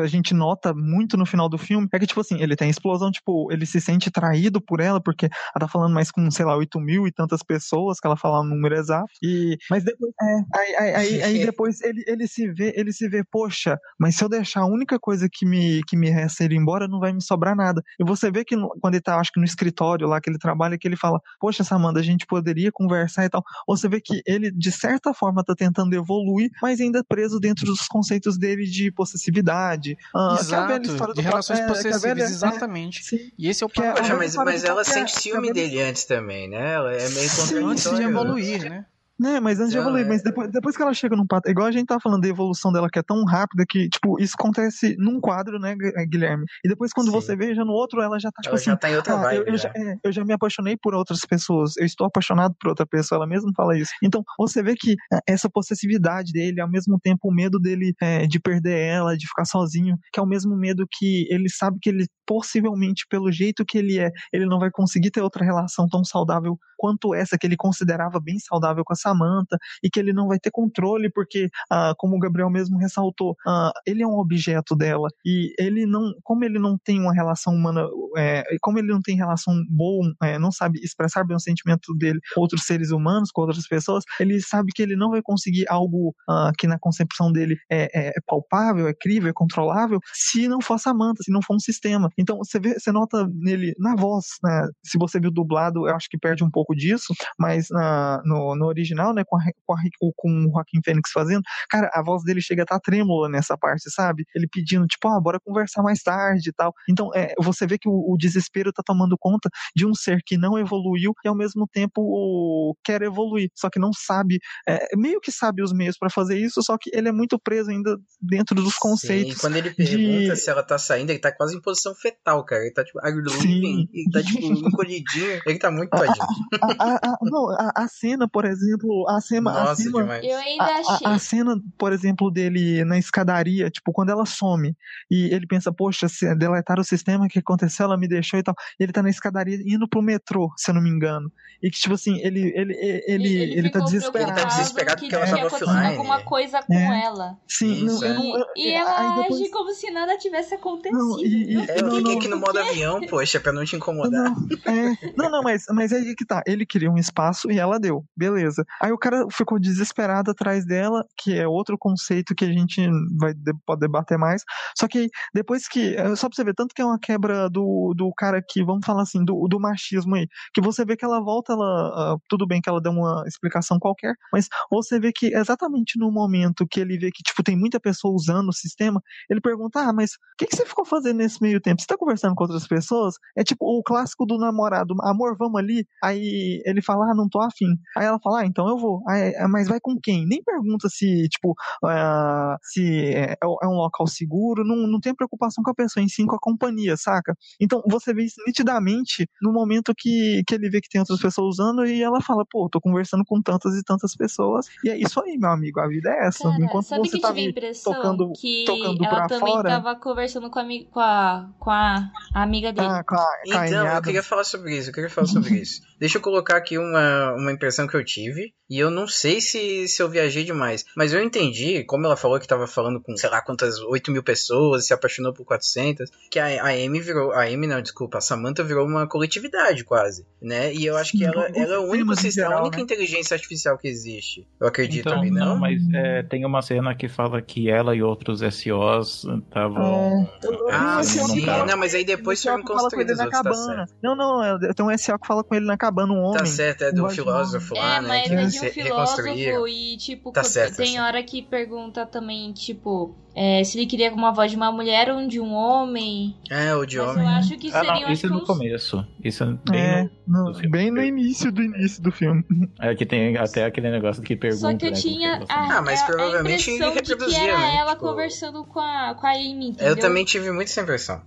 a gente nota muito no final do filme é que, tipo assim, ele tem explosão, tipo, ele se sente traído por ela, porque ela tá falando mais com, sei lá, 8 mil e tantas pessoas, que ela fala um número exato, e, mas depois, é, aí, aí, aí, aí depois ele, ele se vê, ele se vê, poxa, mas se eu deixar a única coisa que me, que me resta ir embora, não vai me sobrar nada. E você vê que quando ele tá, acho que no escritório lá que ele trabalha, que ele fala, poxa, Samanda, a gente poderia conversar e tal. Você vê que ele, de certa forma, tá tentando evoluir, mas ainda preso dentro dos conceitos dele de possessividade. Ah, Exato, de relações é, possessivas, velha, é, exatamente. É, e esse é o problema. Poxa, mas, mas ela sente ciúme dele antes também, né? Ela é meio contraditória. Antes de evoluir, né? Né, mas antes de evoluir, é... mas depois, depois que ela chega num patamar, igual a gente tá falando da evolução dela que é tão rápida que, tipo, isso acontece num quadro, né, é, Guilherme? E depois quando Sim. você vê já no outro, ela já tá, tipo ela assim, já tá em outra ah, vibe, eu, eu, já, é, eu já me apaixonei por outras pessoas, eu estou apaixonado por outra pessoa, ela mesma fala isso. Então, você vê que é, essa possessividade dele, ao mesmo tempo o medo dele é, de perder ela, de ficar sozinho, que é o mesmo medo que ele sabe que ele, possivelmente, pelo jeito que ele é, ele não vai conseguir ter outra relação tão saudável quanto essa que ele considerava bem saudável com a Samantha e que ele não vai ter controle, porque, ah, como o Gabriel mesmo ressaltou, ah, ele é um objeto dela e ele não, como ele não tem uma relação humana, é, como ele não tem relação boa, é, não sabe expressar bem o sentimento dele com outros seres humanos, com outras pessoas, ele sabe que ele não vai conseguir algo ah, que na concepção dele é, é, é, palpável, é crível, é controlável, se não for Samantha, se não for um sistema. Então você vê, você nota nele na voz, né? Se você viu dublado, eu acho que perde um pouco disso, mas na, no, no original, né, com a, com, a, com o Joaquim Fênix fazendo, cara, a voz dele chega a estar tá trêmula nessa parte, sabe? Ele pedindo, tipo, ah, bora conversar mais tarde e tal. Então, é, você vê que o, o, desespero tá tomando conta de um ser que não evoluiu e ao mesmo tempo o, quer evoluir, só que não sabe, é, meio que sabe os meios para fazer isso, só que ele é muito preso ainda dentro dos conceitos. Sim, quando ele pergunta de... se ela tá saindo, ele tá quase em posição fetal, cara. Ele tá tipo, ele tá tipo encolhidinho, ele tá muito tadinho. A, a, a, não, a, cena, por exemplo, a cena, nossa, cima, demais. Eu ainda achei. A, a, cena, por exemplo, dele na escadaria, tipo, quando ela some e ele pensa, poxa, se deletar o sistema, o que aconteceu? Ela me deixou e tal. Ele tá na escadaria indo pro metrô, se eu não me engano. E que, tipo assim, ele, ele, ele, ele, ele, ele tá desesperado. Ele tá desesperado porque ela tava offline. alguma coisa com é. ela. Sim, não, eu não, eu, e ela depois... age como se nada tivesse acontecido. Não, e, e, é, eu fiquei aqui no modo avião, poxa, pra não te incomodar. Não, é, não, não, mas, mas é aí que tá. Ele queria um espaço e ela deu. Beleza. Aí o cara ficou desesperado atrás dela, que é outro conceito que a gente vai pode debater mais. Só que depois que. É, só pra você ver, tanto que é uma quebra do, do cara que, vamos falar assim, do, do machismo aí, que você vê que ela volta, ela. Uh, tudo bem que ela deu uma explicação qualquer, mas você vê que exatamente no momento que ele vê que, tipo, tem muita pessoa usando o sistema, ele pergunta: Ah, mas o que, que você ficou fazendo nesse meio tempo? Você tá conversando com outras pessoas? É tipo o clássico do namorado, amor, vamos ali. Aí ele fala: Ah, não tô afim. Aí ela fala: Ah, então eu vou. Aí, mas vai com quem? Nem pergunta se, tipo, uh, se é, é, um local seguro, não, não tem preocupação com a pessoa, em sim com a companhia, saca? Então você vê isso nitidamente no momento que, que ele vê que tem outras pessoas usando e ela fala, pô, tô conversando com tantas e tantas pessoas. E é isso aí, meu amigo, a vida é essa. Cara, Enquanto sabe você que tá tive tocando, que tocando ela também fora. tava conversando com a, com a, com a amiga dele. Ah, com a, com a então, eu queria falar sobre isso, eu queria falar sobre isso. Deixa eu colocar aqui uma, uma impressão que eu tive, e eu não sei se, se eu viajei demais, mas eu entendi, como ela falou que tava falando com, sei lá quantas, 8 mil pessoas, se apaixonou por 400, que a, a Amy virou, a Amy não, desculpa, a Samantha virou uma coletividade quase, né? E eu acho que ela, ela é o único sistema, a única né? inteligência artificial que existe. Eu acredito então, também, não? Não, mas é, tem uma cena que fala que ela e outros SOs estavam... É, ah, sim, não, mas aí depois foram construídos outros, tá. Não, não, tem um SO que fala com ele na cabana, um homem. Tá certo, é do filósofo lá, é, né? Mas é de um filósofo e, tipo, tá certo, tem tá hora que pergunta também, tipo, é, se ele queria uma voz de uma mulher ou de um homem. É, ou de Mas homem. eu acho que ah, seria não, isso é no uns... começo. Isso é bem é. no Não, bem no início do início do filme. É que tem até aquele negócio que pergunta. Só que eu né, tinha que a, Ah, mas a- provavelmente a impressão de que era né? ela Tipo- conversando com a, com a Amy, entendeu? Eu também tive muito essa impressão.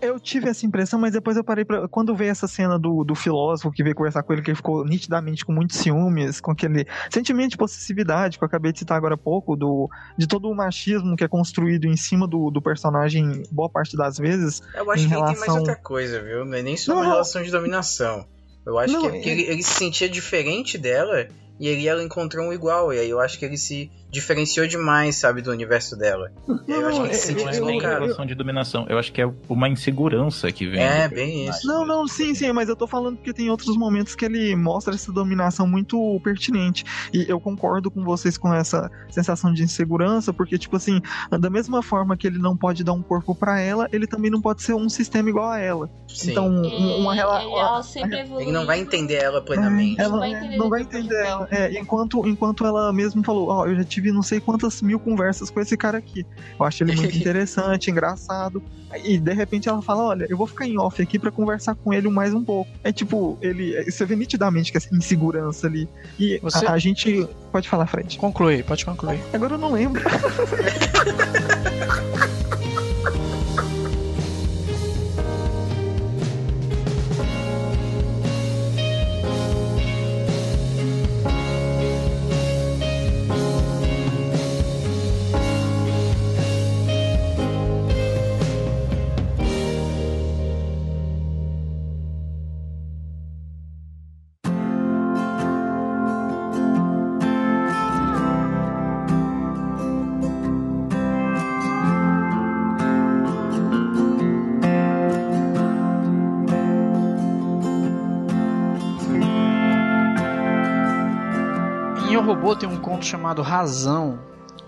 Eu tive essa impressão, mas depois eu parei pra. Quando veio essa cena do, do filósofo que veio conversar com ele, que ele ficou nitidamente com muitos ciúmes, com aquele sentimento de possessividade que eu acabei de citar agora há pouco, do, de todo o machismo que é construído em cima do, do personagem boa parte das vezes. Eu acho em que ele tem mais relação- outra coisa, viu? Não é nem só uma não. relação de dominação. Eu acho Não, que é porque é- ele, ele se sentia diferente dela e aí ela encontrou um igual. E aí eu acho que ele se diferenciou demais, sabe, do universo dela. Eu acho que ele se sentiu é deslocado. relação de dominação. Eu acho que é uma insegurança que vem. É, bem isso. Não, não, sim, sim, mas eu tô falando porque tem outros momentos que ele mostra essa dominação muito pertinente. E eu concordo com vocês com essa sensação de insegurança, porque, tipo assim, da mesma forma que ele não pode dar um corpo pra ela, ele também não pode ser um sistema igual a ela. Sim. Então, um- uma Ele- relação. ela sempre evoluiu. Ele não vai entender ela plenamente. Ela Não vai é, entender não vai entender de ela. É, enquanto, enquanto ela mesmo falou, ó, eu já tive não sei quantas mil conversas com esse cara aqui. Eu acho ele muito interessante, engraçado. E de repente ela fala, olha, eu vou ficar em off aqui pra conversar com ele mais um pouco. É tipo, ele. Você vê nitidamente que essa insegurança ali. E Você- a, a gente. Pode falar, Fred. Conclui, pode concluir. Agora eu não lembro. Robô tem um conto chamado Razão,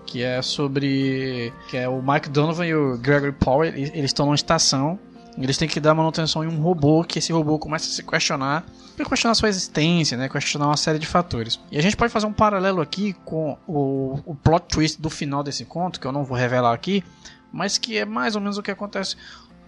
que é sobre. que é o Mike Donovan e o Gregory Powell, eles estão numa estação. Eles têm que dar manutenção em um robô, que esse robô começa a se questionar, pra questionar sua existência, né? Questionar uma série de fatores. E a gente pode fazer um paralelo aqui com o, o plot twist do final desse conto, que eu não vou revelar aqui, mas que é mais ou menos o que acontece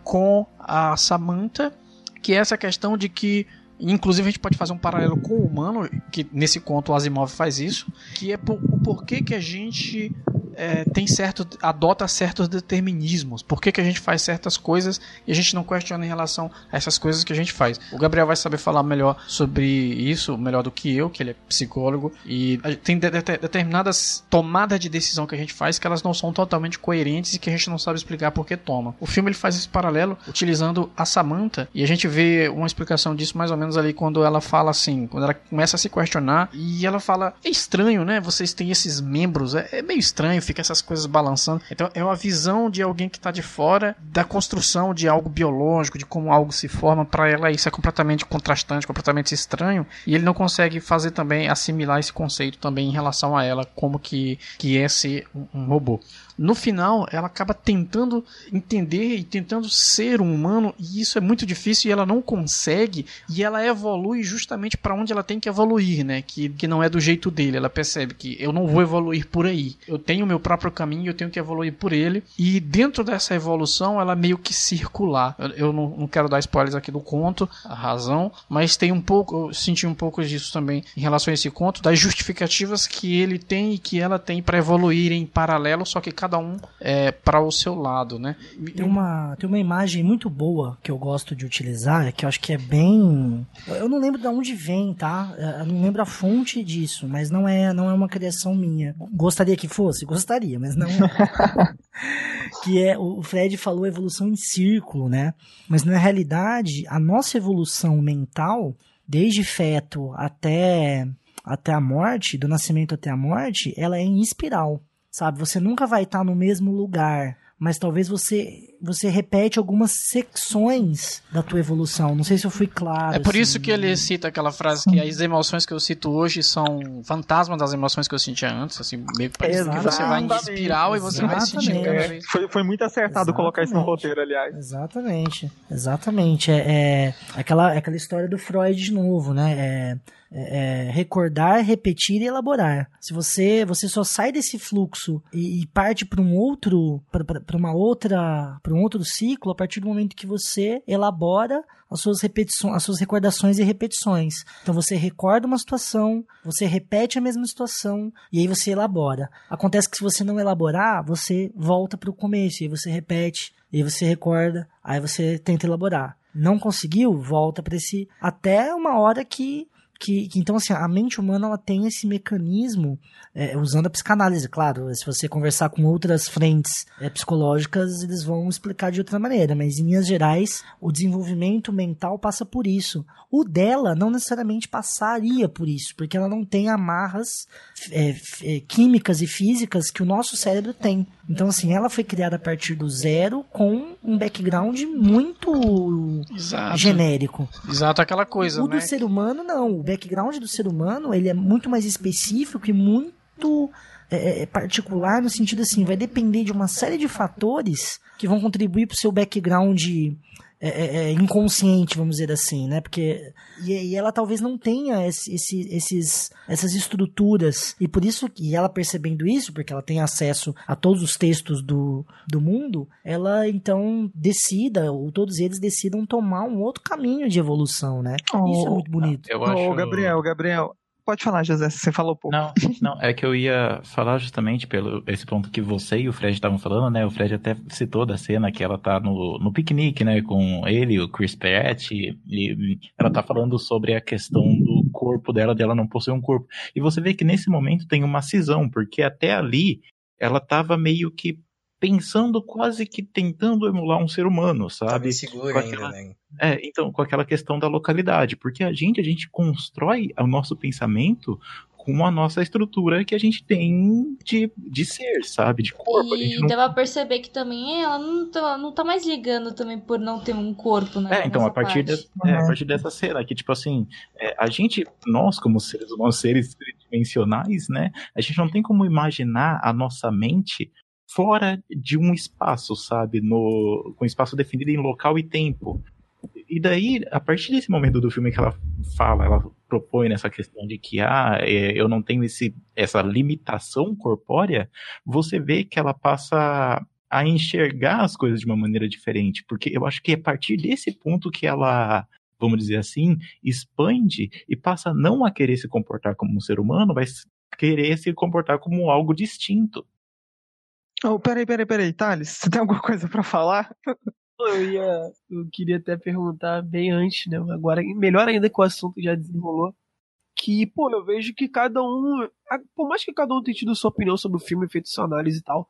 com a Samantha, que é essa questão de que Inclusive a gente pode fazer um paralelo com o humano, que nesse conto o Asimov faz isso, que é por, o porquê que a gente é, tem certo, adota certos determinismos, por que, que a gente faz certas coisas e a gente não questiona em relação a essas coisas que a gente faz. O Gabriel vai saber falar melhor sobre isso, melhor do que eu, que ele é psicólogo, e tem de- de- determinadas tomadas de decisão que a gente faz que elas não são totalmente coerentes e que a gente não sabe explicar por que toma. O filme ele faz esse paralelo utilizando a Samantha e a gente vê uma explicação disso mais ou menos ali quando ela fala assim, quando ela começa a se questionar e ela fala: é estranho, né? Vocês têm esses membros, é, é meio estranho, fica essas coisas balançando. Então é uma visão de alguém que está de fora da construção de algo biológico, de como algo se forma. Para ela isso é completamente contrastante, completamente estranho e ele não consegue fazer também assimilar esse conceito também em relação a ela como que que é ser um, um robô. No final, ela acaba tentando entender e tentando ser um humano, e isso é muito difícil e ela não consegue, e ela evolui justamente para onde ela tem que evoluir, né? Que, que não é do jeito dele. Ela percebe que eu não vou evoluir por aí. Eu tenho o meu próprio caminho, eu tenho que evoluir por ele. E dentro dessa evolução, ela meio que circular. Eu, eu não, não quero dar spoilers aqui do conto, a razão, mas tem um pouco, eu senti um pouco disso também em relação a esse conto, das justificativas que ele tem e que ela tem para evoluir em paralelo, só que cada um é para o seu lado, né? Tem uma, tem uma imagem muito boa que eu gosto de utilizar, que eu acho que é bem. Eu não lembro de onde vem, tá? Eu não lembro a fonte disso, mas não é, não é uma criação minha. Gostaria que fosse? Gostaria, mas não é. que é, o Fred falou evolução em círculo, né? Mas na realidade, a nossa evolução mental, desde feto até, até a morte, do nascimento até a morte, ela é em espiral sabe? Você nunca vai estar no mesmo lugar, mas talvez você você repete algumas secções da tua evolução. Não sei se eu fui claro. É por assim. isso que ele cita aquela frase que as emoções que eu cito hoje são fantasmas das emoções que eu sentia antes, assim, meio que parece que você vai em espiral e você vai sentindo cada vez. foi, foi muito acertado colocar isso no roteiro, aliás. Exatamente, exatamente. É, é aquela, aquela história do Freud de novo, né? É, é, é, recordar, repetir e elaborar. Se você você só sai desse fluxo e, e parte para um outro para uma outra para um outro ciclo a partir do momento que você elabora as suas repetições, as suas recordações e repetições. Então você recorda uma situação, você repete a mesma situação e aí você elabora. Acontece que se você não elaborar, você volta para o começo e aí você repete, e aí você recorda, aí você tenta elaborar. Não conseguiu, volta para esse até uma hora que que, que, então assim a mente humana ela tem esse mecanismo é, usando a psicanálise claro. Se você conversar com outras frentes é, psicológicas eles vão explicar de outra maneira. Mas em linhas gerais o desenvolvimento mental passa por isso. O dela não necessariamente passaria por isso porque ela não tem amarras é, é químicas e físicas que o nosso cérebro tem então assim ela foi criada a partir do zero com um background muito Exato. genérico Exato aquela coisa o né? do ser humano não background do ser humano ele é muito mais específico e muito é, é, particular no sentido assim, vai depender de uma série de fatores que vão contribuir para o seu background é, é, é, inconsciente, vamos dizer assim, né? Porque e, e ela talvez não tenha esse, esse, esses, essas estruturas e por isso e ela percebendo isso, porque ela tem acesso a todos os textos do, do mundo, ela então decida ou todos eles decidam tomar um outro caminho de evolução, né? Oh, isso é muito bonito. Eu acho... Oh, Gabriel, Gabriel, Pode falar, José, você falou pouco. Não, não, é que eu ia falar justamente pelo esse ponto que você e o Fred estavam falando, né? O Fred até citou da cena que ela tá no, no piquenique, né? Com ele, o Chris Pratt, e, e ela tá falando sobre a questão do corpo dela, dela não possuir um corpo. E você vê que nesse momento tem uma cisão, porque até ali ela tava meio que pensando quase que tentando emular um ser humano, sabe? Seguro ainda, né? É, então, com aquela questão da localidade, porque a gente, a gente constrói o nosso pensamento com a nossa estrutura que a gente tem de, de ser, sabe? De corpo. E não... dá pra perceber que também ela não tá, não tá mais ligando também por não ter um corpo, né? É, então, a partir, de, é, a partir dessa cena, que, tipo assim, é, a gente, nós como seres humanos, seres tridimensionais, né? A gente não tem como imaginar a nossa mente fora de um espaço, sabe? No, com espaço definido em local e tempo. E daí, a partir desse momento do filme que ela fala, ela propõe nessa questão de que ah, é, eu não tenho esse, essa limitação corpórea, você vê que ela passa a enxergar as coisas de uma maneira diferente. Porque eu acho que é a partir desse ponto que ela, vamos dizer assim, expande e passa não a querer se comportar como um ser humano, mas querer se comportar como algo distinto. Oh, peraí, peraí, peraí, Thales, você tem alguma coisa para falar? Eu ia. Eu queria até perguntar bem antes, né? Agora, melhor ainda que o assunto já desenrolou. Que, pô, eu vejo que cada um. Por mais que cada um tenha tido sua opinião sobre o filme, feito sua análise e tal.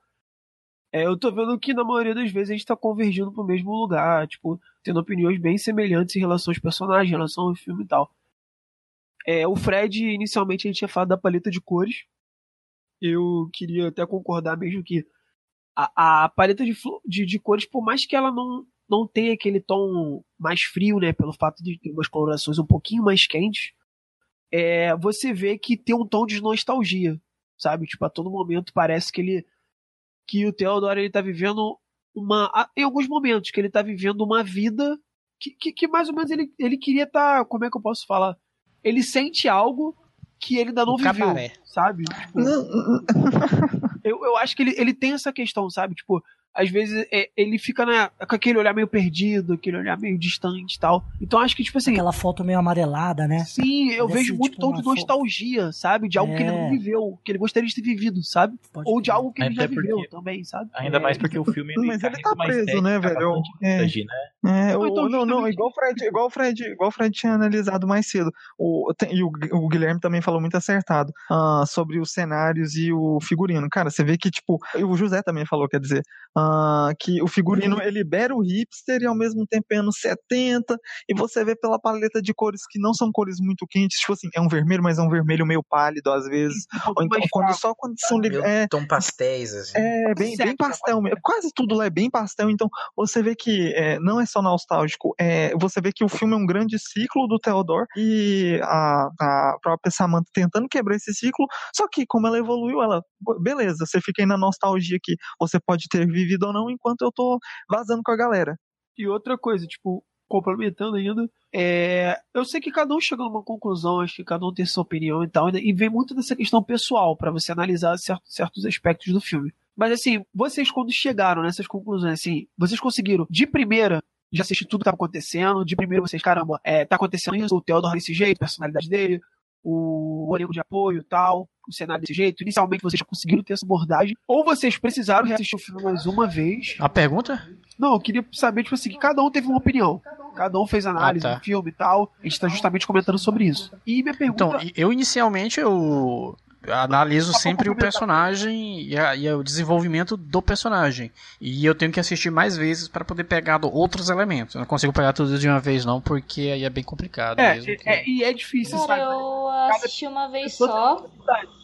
É, eu tô vendo que na maioria das vezes a gente tá convergindo pro mesmo lugar, tipo, tendo opiniões bem semelhantes em relação aos personagens, em relação ao filme e tal. É, o Fred, inicialmente, a gente tinha falado da paleta de cores. Eu queria até concordar mesmo que a, a paleta de, de, de, cores, por mais que ela não, não tenha aquele tom mais frio, né? Pelo fato de ter umas colorações um pouquinho mais quentes, é, você vê que tem um tom de nostalgia, sabe? Tipo, a todo momento parece que ele. que o Theodore ele tá vivendo uma. Em alguns momentos, que ele tá vivendo uma vida que, que, que mais ou menos ele, ele queria estar. Tá, como é que eu posso falar? Ele sente algo que ele ainda não o viveu, cabaré. sabe? Tipo, eu, eu acho que ele, ele tem essa questão, sabe? Tipo, às vezes é, ele fica né, com aquele olhar meio perdido, aquele olhar meio distante e tal. Então acho que, tipo assim. Aquela foto meio amarelada, né? Sim, eu Parece, vejo muito tipo, tom de nostalgia, sabe? De algo é. que ele não é. viveu, que ele gostaria de ter vivido, sabe? Pode Ou de algo que ele já viveu também, sabe? Ainda é. mais porque o filme. Ele Mas ele tá preso, né, velho? É. né? É, o, então, não, não, igual o Fred, igual o Fred, igual o Fred tinha analisado mais cedo. O, tem, e o, o, Guilherme também falou muito acertado uh, sobre os cenários e o figurino. Cara, você vê que, tipo, o José também falou, quer dizer, uh, que o figurino ele libera o hipster e ao mesmo tempo é anos 70, e você vê pela paleta de cores que não são cores muito quentes, tipo assim, é um vermelho, mas é um vermelho meio pálido às vezes. Um ou então quando, só quando são é, tom pastéis, assim. É, bem, bem pastel mesmo. Quase tudo lá é bem pastel, então você vê que é, não é só nostálgico, é, você vê que o filme é um grande ciclo do Theodore e a, a própria Samantha tentando quebrar esse ciclo, só que como ela evoluiu, ela, beleza, você fica aí na nostalgia que você pode ter vivido ou não, enquanto eu tô vazando com a galera. E outra coisa, tipo, complementando ainda, é, eu sei que cada um chega numa conclusão, acho que cada um tem sua opinião e tal, e vem muito dessa questão pessoal para você analisar certos, certos aspectos do filme. Mas assim, vocês quando chegaram nessas conclusões, assim, vocês conseguiram de primeira já assistir tudo que tava acontecendo, de primeiro vocês, caramba, é, tá acontecendo isso, o Theodore desse jeito, a personalidade dele, o, o elenco de apoio e tal, o cenário desse jeito. Inicialmente vocês já conseguiram ter essa abordagem, ou vocês precisaram reassistir o filme mais uma vez. A pergunta? Não, eu queria saber, tipo assim, que cada um teve uma opinião. Cada um fez análise ah, tá. do filme e tal. A gente tá justamente comentando sobre isso. E minha pergunta. Então, eu inicialmente eu analiso sempre o personagem e, a, e, o desenvolvimento do personagem. E eu tenho que assistir mais vezes para poder pegar outros elementos. Eu não consigo pegar tudo de uma vez, não, porque aí é bem complicado. É, mesmo, é, é, e é difícil, Cara, sabe? eu assisti uma vez só.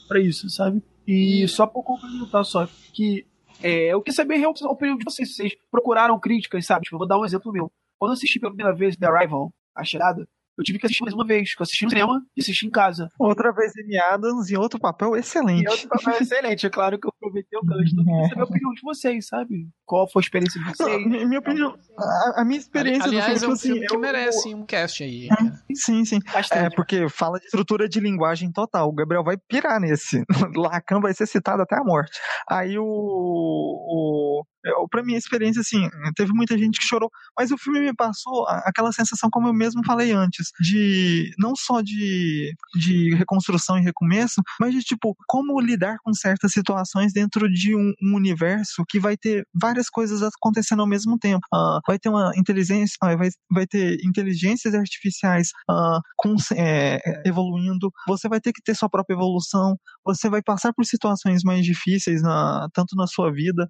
Pra isso, sabe? E só pra complementar, só que é, eu queria saber a opinião de vocês. Vocês procuraram críticas, sabe? Tipo, eu vou dar um exemplo meu. Quando eu assisti pela primeira vez The Arrival, a cheirada, eu tive que assistir mais uma vez, que eu assisti no cinema e assisti em casa. Outra vez em Adams, em outro papel excelente. Em outro papel excelente, é claro que eu aproveitei o gancho. Então, é. saber a opinião de vocês, sabe? Qual foi a experiência de vocês? Não, minha opinião, a, a minha experiência Aliás, do filme, é um tipo assim, que eu, merece um cast aí. Sim, sim. Bastante. É, porque fala de estrutura de linguagem total. O Gabriel vai pirar nesse. Lacan vai ser citado até a morte. Aí o, o Pra mim, a experiência, assim, teve muita gente que chorou, mas o filme me passou aquela sensação, como eu mesmo falei antes, de não só de, de reconstrução e recomeço, mas de, tipo, como lidar com certas situações dentro de um, um universo que vai ter várias coisas acontecendo ao mesmo tempo. Uh, vai ter uma inteligência, uh, vai, vai ter inteligências artificiais uh, com, é, evoluindo, você vai ter que ter sua própria evolução, você vai passar por situações mais difíceis, na, tanto na sua vida,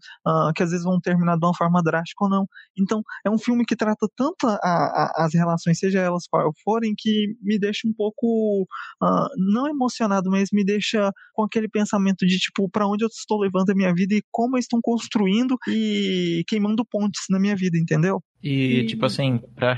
que às vezes vão terminar de uma forma drástica ou não. Então, é um filme que trata tanto a, a, as relações, seja elas quais forem, que me deixa um pouco, uh, não emocionado, mas me deixa com aquele pensamento de, tipo, para onde eu estou levando a minha vida e como eu estou construindo e queimando pontes na minha vida, entendeu? E, e... tipo assim, pra,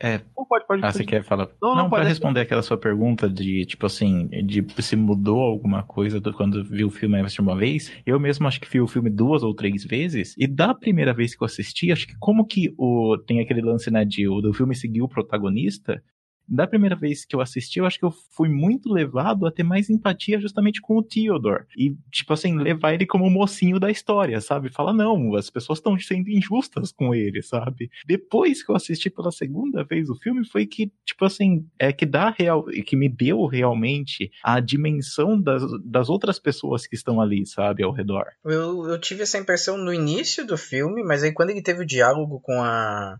é. pode, pode, ah, você quer falar? Não, não, para responder aquela sua pergunta de, tipo assim, de se mudou alguma coisa do, quando viu o filme a uma vez, eu mesmo acho que vi o filme duas ou três vezes, e da primeira vez que eu assisti, acho que como que o, tem aquele lance, né, de, o, do filme seguir o protagonista, da primeira vez que eu assisti, eu acho que eu fui muito levado a ter mais empatia justamente com o Theodore. E, tipo assim, levar ele como o mocinho da história, sabe? Falar, não, as pessoas estão sendo injustas com ele, sabe? Depois que eu assisti pela segunda vez o filme, foi que, tipo assim, é que dá real, que me deu realmente a dimensão das, das outras pessoas que estão ali, sabe, ao redor. Eu, eu tive essa impressão no início do filme, mas aí quando ele teve o diálogo com a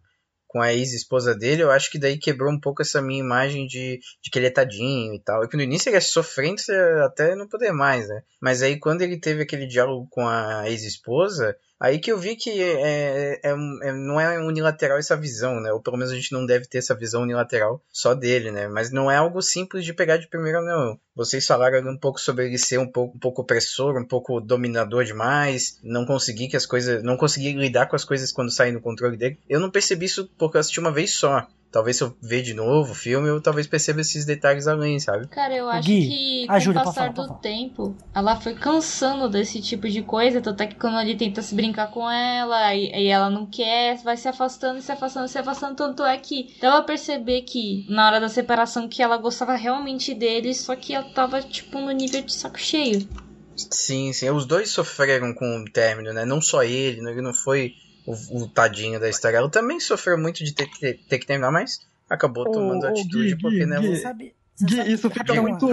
com a ex-esposa dele, eu acho que daí quebrou um pouco essa minha imagem de, de que ele é tadinho e tal. É que no início ele é sofrente até não poder mais, né? Mas aí quando ele teve aquele diálogo com a ex-esposa, Aí que eu vi que é, é, é, não é unilateral essa visão, né? Ou pelo menos a gente não deve ter essa visão unilateral só dele, né? Mas não é algo simples de pegar de primeira, não. Vocês falaram um pouco sobre ele ser um pouco, um pouco opressor, um pouco dominador demais, não conseguir que as coisas. não conseguir lidar com as coisas quando saem do controle dele. Eu não percebi isso porque eu assisti uma vez só. Talvez se eu ver de novo o filme, eu talvez perceba esses detalhes além, sabe? Cara, eu acho Gui, que com o passar falar, do tempo, ela foi cansando desse tipo de coisa, tanto é que quando ele tenta se brincar com ela, e, e ela não quer, vai se afastando, se afastando, se afastando, tanto é que dá pra perceber que na hora da separação que ela gostava realmente dele, só que ela tava, tipo, no nível de saco cheio. Sim, sim. Os dois sofreram com o término, né? Não só ele, né? ele não foi o, o, tadinho da história. Ela também sofreu muito de ter, ter, ter que terminar, mas acabou tomando oh, atitude Gui, porque né, Gui, sabe, Gui, isso fica muito.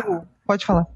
Pode falar.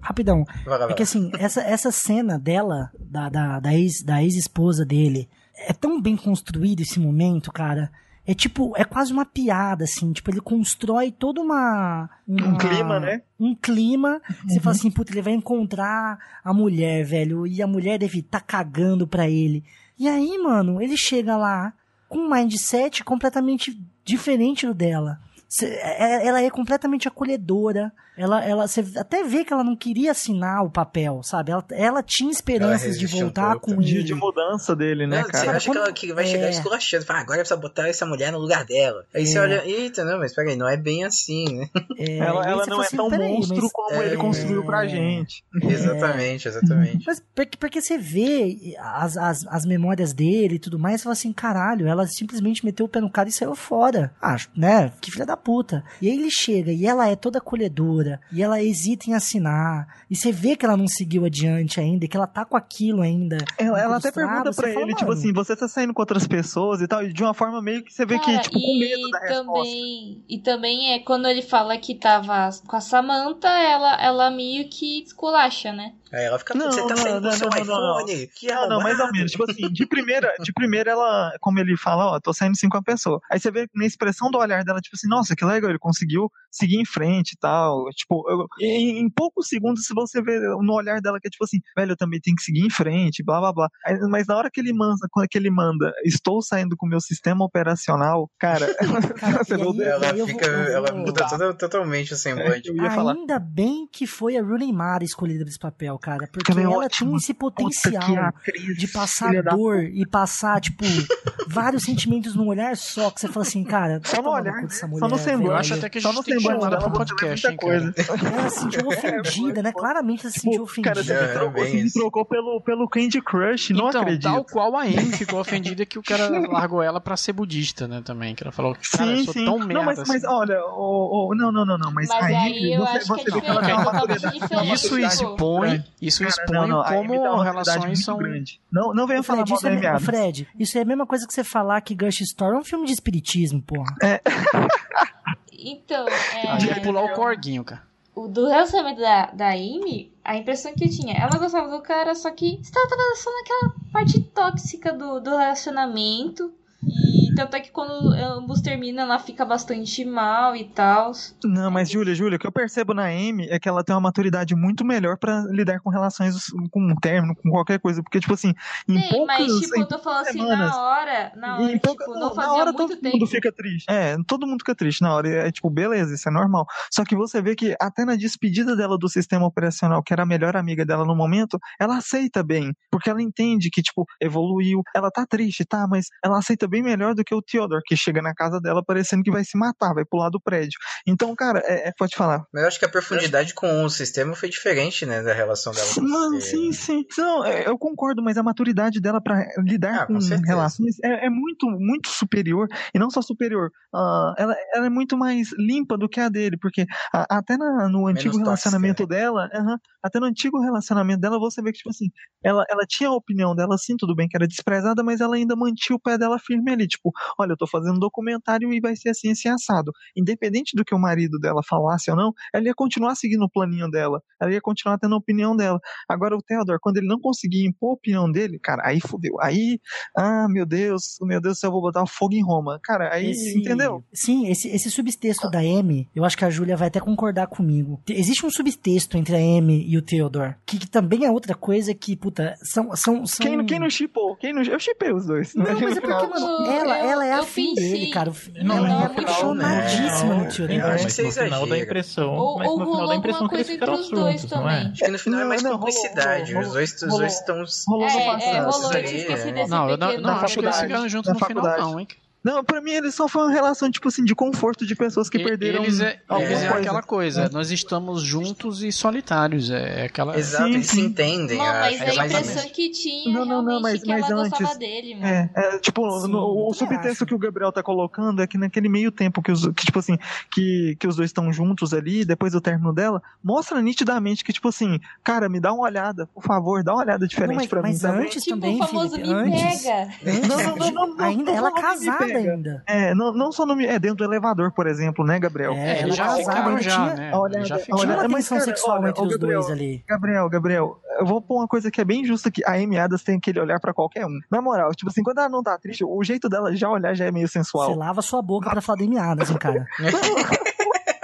Rapidão. Vai, vai, vai. É que assim, essa, essa cena dela, da, da, da ex-esposa ex dele, é tão bem construído esse momento, cara. É tipo, é quase uma piada, assim. Tipo, ele constrói toda uma. uma um clima, né? Um clima. Uhum. Você fala assim, puta, ele vai encontrar a mulher, velho. E a mulher deve estar tá cagando pra ele. E aí, mano, ele chega lá com um mindset completamente diferente do dela. É, ela é completamente acolhedora. Ela, ela, você até vê que ela não queria assinar o papel, sabe? Ela, ela tinha esperanças de voltar um com de, ele. de mudança dele, né, não, cara? Você acha quando... que ela que vai chegar é... esculachando. Fala, agora precisa botar essa mulher no lugar dela. Aí é... você olha, eita, não, mas peraí, não é bem assim, né? É, ela ela não é assim, tão monstro mas... como ele construiu pra gente. Exatamente, exatamente. Mas porque, porque você vê as, as, as memórias dele e tudo mais, você fala assim, caralho, ela simplesmente meteu o pé no cara e saiu fora. Ah, né? Que filha da puta. E aí ele chega e ela é toda acolhedora, e ela hesita em assinar, e você vê que ela não seguiu adiante ainda, que ela tá com aquilo ainda. Ela, ela até pergunta pra ele, fala, tipo assim, você tá saindo com outras pessoas e tal, e de uma forma meio que você vê Cara, que, tipo, com medo da também, resposta. E também é quando ele fala que tava com a Samantha, ela, ela meio que esculacha, né? Aí ela fica, não, você tá não, saindo não, com seu não, iPhone? Não, que não, não, mais ou menos. Tipo assim, de primeira, de primeira ela, como ele fala, ó, tô saindo sim com a pessoa. Aí você vê na expressão do olhar dela, tipo assim, nossa, que legal, ele conseguiu seguir em frente e tal. Tipo, eu, em, em, poucos segundos, se você vê no olhar dela que é tipo assim, velho, eu também tenho que seguir em frente, blá blá blá. Aí, mas na hora que ele manda, quando que ele manda, estou saindo com o meu sistema operacional, cara, cara você não ela fica, vou, ela muda toda, totalmente o semblante. É, Ainda bem que foi a Rooney Mara escolhida pra esse papel, cara, porque ela, ela tem esse potencial de passar dor e passar, tipo, vários sentimentos num olhar só, que você fala assim, cara, só no olhar, mulher, só no semblante. Eu acho até que a gente só no tem que chamar ela pra podcast, hein, coisa. Ela se sentiu ofendida, né? Claramente ela se sentiu ofendida. Cara, você me trocou, você me trocou pelo, pelo Candy Crush, não então, acredito. tal qual a Amy ficou ofendida que o cara largou ela pra ser budista, né, também, que ela falou, cara, sim, eu sou sim. tão merda Não, mas, assim. mas olha, oh, oh, não, não, não, não, mas, mas aí, aí eu você, acho você que é vê que ela tem uma maturidade. Isso expõe, isso Cara, expõe não, não, como relações são... Grande. Não, não venha falar mal isso é, da Fred, isso é a mesma coisa que você falar que Gush Story é um filme de espiritismo, porra. É. Então, é... A gente pular o corguinho, cara. O do relacionamento da, da Amy, a impressão que eu tinha, ela gostava do cara, só que estava só naquela parte tóxica do, do relacionamento. E tanto é que quando ambos terminam, ela fica bastante mal e tal. Não, mas Júlia, Júlia, o que eu percebo na Amy é que ela tem uma maturidade muito melhor para lidar com relações com um término, com qualquer coisa. Porque, tipo assim, em Sim, poucas mas tipo, eu tô falando assim, semanas, na hora, na hora, pouca, tipo, não, não fazia na hora muito todo tempo. mundo fica triste. É, todo mundo fica triste na hora. É tipo, beleza, isso é normal. Só que você vê que até na despedida dela do sistema operacional, que era a melhor amiga dela no momento, ela aceita bem. Porque ela entende que, tipo, evoluiu. Ela tá triste, tá? Mas ela aceita bem melhor do que o Theodore, que chega na casa dela parecendo que vai se matar, vai pular do prédio. Então, cara, é, é, pode falar. Mas eu acho que a profundidade com o sistema foi diferente, né, da relação dela com Não, sim, sim. Não, é, eu concordo, mas a maturidade dela para lidar Ah, com, com relações é, é muito, muito superior. E não só superior, ah, ela, ela é muito mais limpa do que a dele, porque a- até na- no antigo tóxica, relacionamento né? dela, aham, até no antigo relacionamento dela, você vê que, tipo assim, ela, ela tinha a opinião dela, sim, tudo bem que era desprezada, mas ela ainda mantinha o pé dela firme ali, tipo, olha, eu tô fazendo um documentário e vai ser assim, assim, assado. Independente do que o marido dela falasse ou não, ela ia continuar seguindo o planinho dela, ela ia continuar tendo a opinião dela. Agora o Theodore, quando ele não conseguia impor a opinião dele, cara, aí fodeu. Aí, ah, meu Deus, meu Deus do céu, eu vou botar fogo em Roma. Cara, aí, Esse- entendeu? Sim, esse, esse subtexto da Amy, eu acho que a Júlia vai até concordar comigo. Te- Existe um subtexto entre a Amy e o Theodore, que, que também é outra coisa que, puta, são. são, são... Quem, quem não chipou? Quem não, eu chipei os dois. Não, mas é porque, mano, ela, ela é eu afim pensei- dele, cara. Não, ela é no final, apaixonadíssima né? no Theodore. Eu acho que você no final dá a exagera. impressão. Ou, ou no final rolou dá a impressão alguma que eles coisa entre ficaram os dois é? também. Acho que no final é mais não, rolou, cumplicidade. rolou, os dois, estão. Rolou no É, é, passado. rolou, eu ali, tinha esquecido é. desse Não, eu não, acho que eles ficaram juntos no final, não, hein? Não, pra mim eles só foi uma relação, tipo assim, de conforto de pessoas que E- perderam eles é, alguma eles é coisa. aquela coisa, nós estamos juntos e solitários, é aquela... Exato, Sim, eles se sim. entendem. Não, ah, mas é a mais ou impressão que tinha Não, não, não, realmente mas- que ela mas gostava antes- dele, mano. É, é, tipo, Sim, no- o subtexto acho. que o Gabriel tá colocando é que naquele meio tempo que, os, que tipo assim, que, que os dois estão juntos ali, depois do término dela, mostra nitidamente que, tipo assim, cara, me dá uma olhada, por favor, dá uma olhada diferente Não, mas, pra mas mim também. antes Tipo, também, o famoso Felipe, me antes. pega. Não, não, não, não, não, ainda não ela casada. Ainda. É, não, não só no, é dentro do elevador, por exemplo, né, Gabriel? É, ela eles já ainda já, tinha- né? Olha, já olha, uma tensão sexual olha, entre os Gabriel, dois ali. Gabriel, Gabriel, eu vou pôr uma coisa que é bem justa que a Amy Adams tem aquele olhar pra qualquer um. Na moral, tipo assim, quando ela não tá triste, o jeito dela já olhar já é meio sensual. Você lava sua boca pra falar de miadas, hein, cara.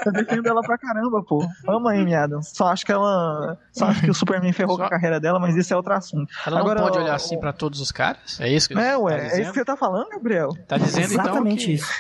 Eu defendo ela pra caramba, pô. Ama a Amy Adams. Só acho que ela. Só acho que o Superman ferrou Só- com a carreira dela, mas isso é outro assunto. Ela não Agora, pode ó, olhar assim pra todos os caras? É isso que É, tá ué, é dizendo? isso que você tá falando, Gabriel? Tá dizendo então Exatamente que... isso.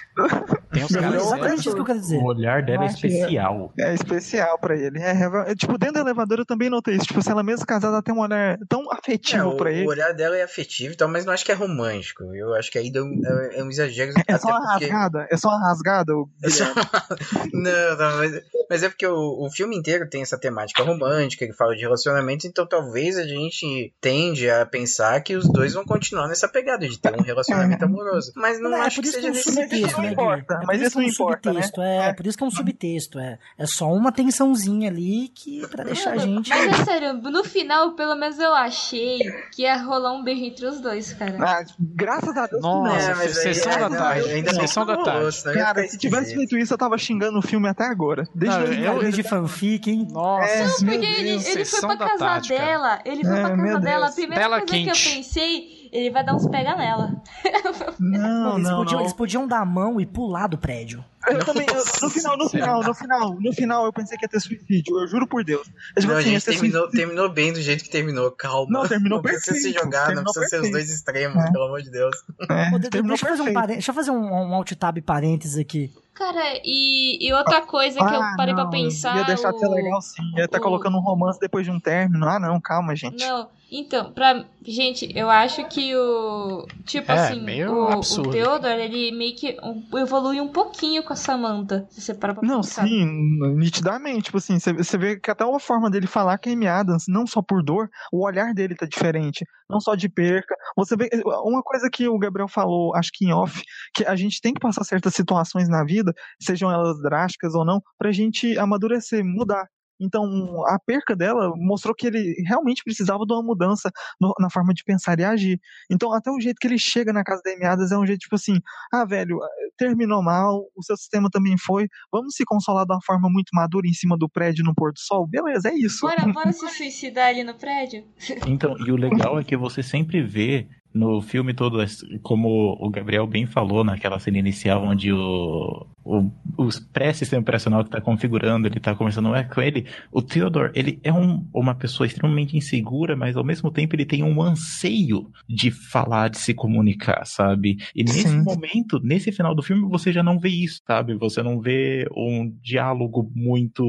Tem os caras. Exatamente isso que eu quero dizer. O olhar dela é especial. É, é especial pra ele. É, é, tipo, dentro do elevador eu também notei isso. Tipo, se ela mesmo casada, ela tem um olhar tão afetivo é, pra o, ele. O olhar dela é afetivo e tal, mas não acho que é romântico. Eu acho que aí deu, é, é um exagero. É só uma porque... rasgada? É só uma rasgada? É só... não, não, mas, mas é porque o, o filme inteiro tem essa temática romântica, ele fala de relacionamento, então talvez a gente tende a pensar que os dois vão continuar nessa pegada de ter um relacionamento amoroso. Mas não, é, acho por que seja que é um subtexto, né, importa, é mas isso é não um importa, subtexto, né? É, por isso que é um subtexto, é, é só uma tensãozinha ali que pra deixar a gente... Mas é sério, no final, pelo menos eu achei que ia rolar um beijo entre os dois, cara. Ah, graças a Deus Nossa, não. É, mas aí- sessão da não, tarde. ainda Sessão da não tarde. Cara, se tivesse feito isso, eu tava xingando o filme até agora. Desde Não, 2010. eu- de fanfic, hein? Nossa, É, Não, porque ele, Deus, ele foi pra casa tática. dela. Ele foi É, pra casa dela. A primeira Tela coisa quente. que eu pensei, ele vai dar uns pega nela. Não, eles, não, podiam, não. eles podiam dar a mão e pular do prédio. Eu também, eu- no final, no final, no final, no final, eu pensei que ia ter suicídio, eu juro por Deus. Eu, tipo Não, a assim, gente ter terminou, terminou bem do jeito que terminou, calma. Não, terminou Não precisa se perfeito, jogar, não precisa ser os perfeito. dois extremos, É. pelo amor de Deus. É, Pô, deixa, eu fazer um perfeito. deixa eu fazer um, um alt tab parênteses aqui. Cara, e, e outra coisa que eu Ah, parei não, pra pensar. Ia deixar o... até legal sim. Ia estar o- colocando um romance depois de um término. Ah, não, calma, gente. Não, então, pra. Gente, eu acho que o. Tipo É, assim, meio o, absurdo. o Theodore, ele meio que evolui um pouquinho com a Samantha. Se você parar pra Não, pensar. sim, nitidamente. Tipo assim, você- vê que até a forma dele falar que a Amy Adams, não só por dor, o olhar dele tá diferente. Não só de perca. Você vê. Uma coisa que o Gabriel falou, acho que em off, que a gente tem que passar certas situações na vida, sejam elas drásticas ou não, pra gente amadurecer, mudar. Então, a perca dela mostrou que ele realmente precisava de uma mudança no- na forma de pensar e agir. Então, até o jeito que ele chega na casa da Amy Adams é um jeito tipo assim: ah, velho, terminou mal, o seu sistema também foi, vamos se consolar de uma forma muito madura em cima do prédio no pôr do sol? Beleza, é isso. Bora, bora se suicidar ali no prédio? Então, e o legal é que você sempre vê no filme todo, como o Gabriel bem falou naquela cena inicial, onde o, o, o pré-sistema operacional que está configurando, ele está conversando é com ele, o Theodore, ele é um, uma pessoa extremamente insegura, mas ao mesmo tempo ele tem um anseio de falar, de se comunicar, sabe? E nesse Sim. momento, nesse final do filme, você já não vê isso, sabe? Você não vê um diálogo muito,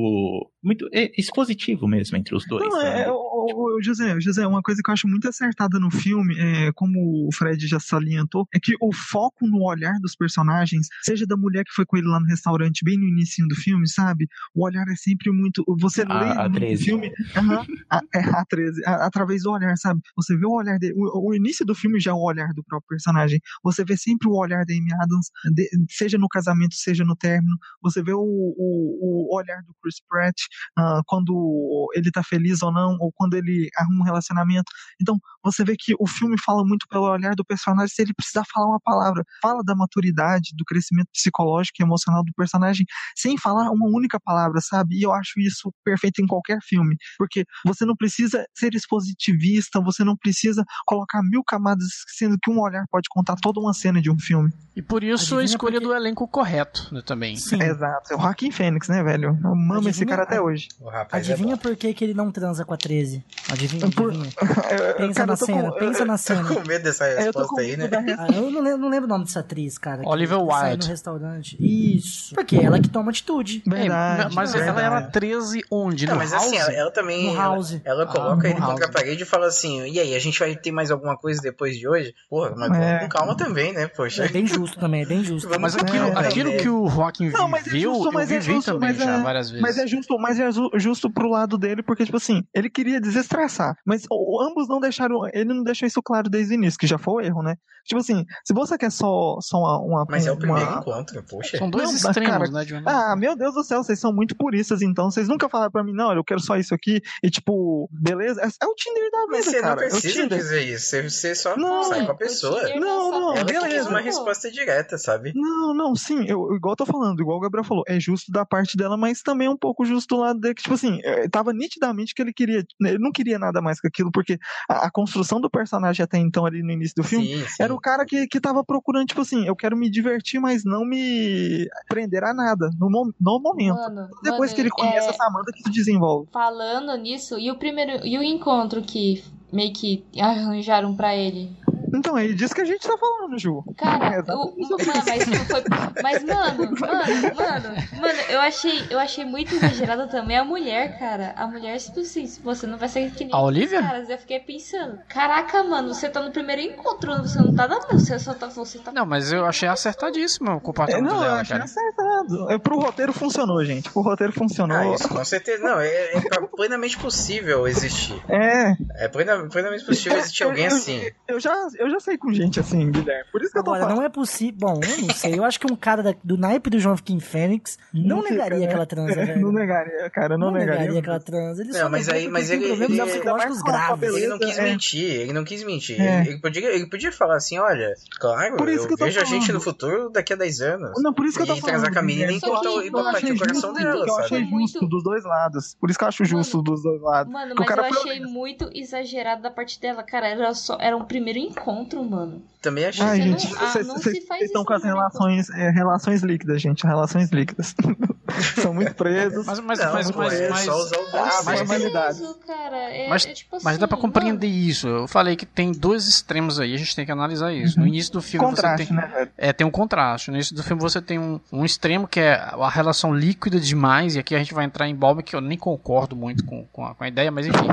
muito é, expositivo mesmo entre os dois. Não, sabe? é, o, o- o José, José, uma coisa que eu acho muito acertada no filme, é, como o Fred já salientou, é que o foco no olhar dos personagens, seja da mulher que foi com ele lá no restaurante, bem no início do filme, sabe? O olhar é sempre muito. Você A- lê 13. filme. aham, a, é a 13, a- através do olhar, sabe? Você vê o olhar dele. O, o início do filme já é o olhar do próprio personagem. Você vê sempre o olhar da Amy Adams, de- seja no casamento, seja no término. Você vê o, o, o olhar do Chris Pratt ah, quando ele tá feliz ou não, ou quando ele arruma um relacionamento. Então, você vê que o filme fala muito pelo olhar do personagem, se ele precisar falar uma palavra, fala da maturidade, do crescimento psicológico e emocional do personagem, sem falar uma única palavra, sabe? E eu acho isso perfeito em qualquer filme, porque você não precisa ser expositivista, você não precisa colocar mil camadas, sendo que um olhar pode contar toda uma cena de um filme. E por isso a escolha porque- do elenco correto né, também. Sim. Exato. É o Joaquim Fênix, né, velho? Eu amo esse Adivinha- cara até hoje. O rapaz é Adivinha bom. por que, que ele não transa com a 13? Adivinha, adivinha. Eu- Pensa cara, na eu tô cena, com- pensa na Tô cena. com medo dessa É, eu tô resposta aí, né? Ah, eu não lembro, não lembro o nome dessa atriz, cara. sai Wilde. no restaurante. Isso. Porque ela que toma atitude. Verdade, É, mas verdade. ela era 13 onde? Não, no mas House? assim, ela, ela também. No ela- House. Ela, Ah, coloca no ele contra a House. parede e fala assim: e aí, a gente vai ter mais alguma coisa depois de hoje? Porra, mas É. com calma também, né? Poxa. É bem justo também, é bem justo. Mas aquilo, calma, aquilo que o Joaquim Não, mas é viveu, justo, mas eu é vivi justo, também mas já é- várias vezes. Mas é justo, mas é ju- justo pro lado dele, porque, tipo assim, ele queria desestressar. Mas o- ambos não deixaram. Ele não deixou isso claro desde o início, que já foi o erro, né? Tipo assim, se você quer só, só uma, uma. Mas é o primeiro uma- encontro, poxa. São dois Não, mas, extremos, cara, né, Johnny? Ah, meu Deus do céu, vocês são muito puristas, então. Vocês nunca falaram pra mim, não, eu quero só isso aqui. E, tipo, beleza? É, é o Tinder da Mas vida, você não cara. É precisa Tinder. dizer isso. Você, você só Não, sai com a pessoa. Não, não, Ela beleza. uma resposta direta, sabe? Não, não, sim, eu, igual eu tô falando, igual o Gabriel falou, é justo da parte dela, mas também é um pouco justo do lado dele, que, tipo assim, tava nitidamente que ele queria, ele não queria nada mais que aquilo, porque a, a construção do personagem até então, ali no início do filme, Sim, sim. era o cara que, que tava procurando, tipo assim, eu quero me divertir, mas não me prender a nada, no, no momento. Mano, Depois mano, que ele conhece é, a Samantha, que se desenvolve. Falando nisso, e o primeiro. E o encontro que meio que arranjaram pra ele? Então, é disso que a gente tá falando, Ju. Cara, é, o, mano, mas foi. Mas, mano, mano, mano, mano, eu achei, eu achei muito exagerado também a mulher, cara. A mulher, tipo assim, se você não vai ser que nem a Olivia? caras. Eu fiquei pensando, caraca, mano, você tá no primeiro encontro, você não tá dando, você só tá. Você tá... Não, mas eu achei acertadíssimo o comportamento é, não, dela, eu achei cara. acertado. É, pro roteiro funcionou, gente. Pro roteiro funcionou. Ah, isso, com certeza. Não, é, é plenamente possível existir. É. É plenamente possível existir alguém eu, assim. Eu já, eu já sei com gente assim, Guilherme. Por isso que Agora, eu tô falando. não é possível. Bom, eu não sei. Eu acho que um cara da, do naipe do João King Fênix não, Não fica, negaria né? aquela transa, velho. Não negaria, cara. Não, Não negaria negaria. aquela transa. Ele Não, só mas aí- mas ele- ele- psicológicos a graves. Ele não quis é. mentir, ele não quis mentir. É. Ele, ele podia, ele podia falar assim, olha, claro, Por isso eu que eu tô vejo a gente falando. no futuro daqui a 10 anos. Não, por isso que eu tô e falando. transar com a menina e e achei o coração justo, dela, Eu achei justo dos dois lados. Por isso que eu acho justo dos dois lados. Mano, mas eu achei muito exagerado da parte dela, cara. Era só era um primeiro encontro, mano. Também achei. Ai, Você não- gente, ah, vocês não vocês- se faz vocês estão com as relações, é, relações líquidas, gente. Relações líquidas. São muito presos. Mas, mas, Não, mas, mas, é mas- só usar o Ah, senso. mas- cara, é, Mas, é tipo mas dá pra assim, compreender isso. Eu falei que tem dois extremos aí, a gente tem que analisar isso. No início do filme Contraste, você tem. né? É, tem um contraste. No início do filme você tem um, um extremo que é a relação líquida demais, e aqui a gente vai entrar em Balme, que eu nem concordo muito com, com, a, com a ideia, mas enfim.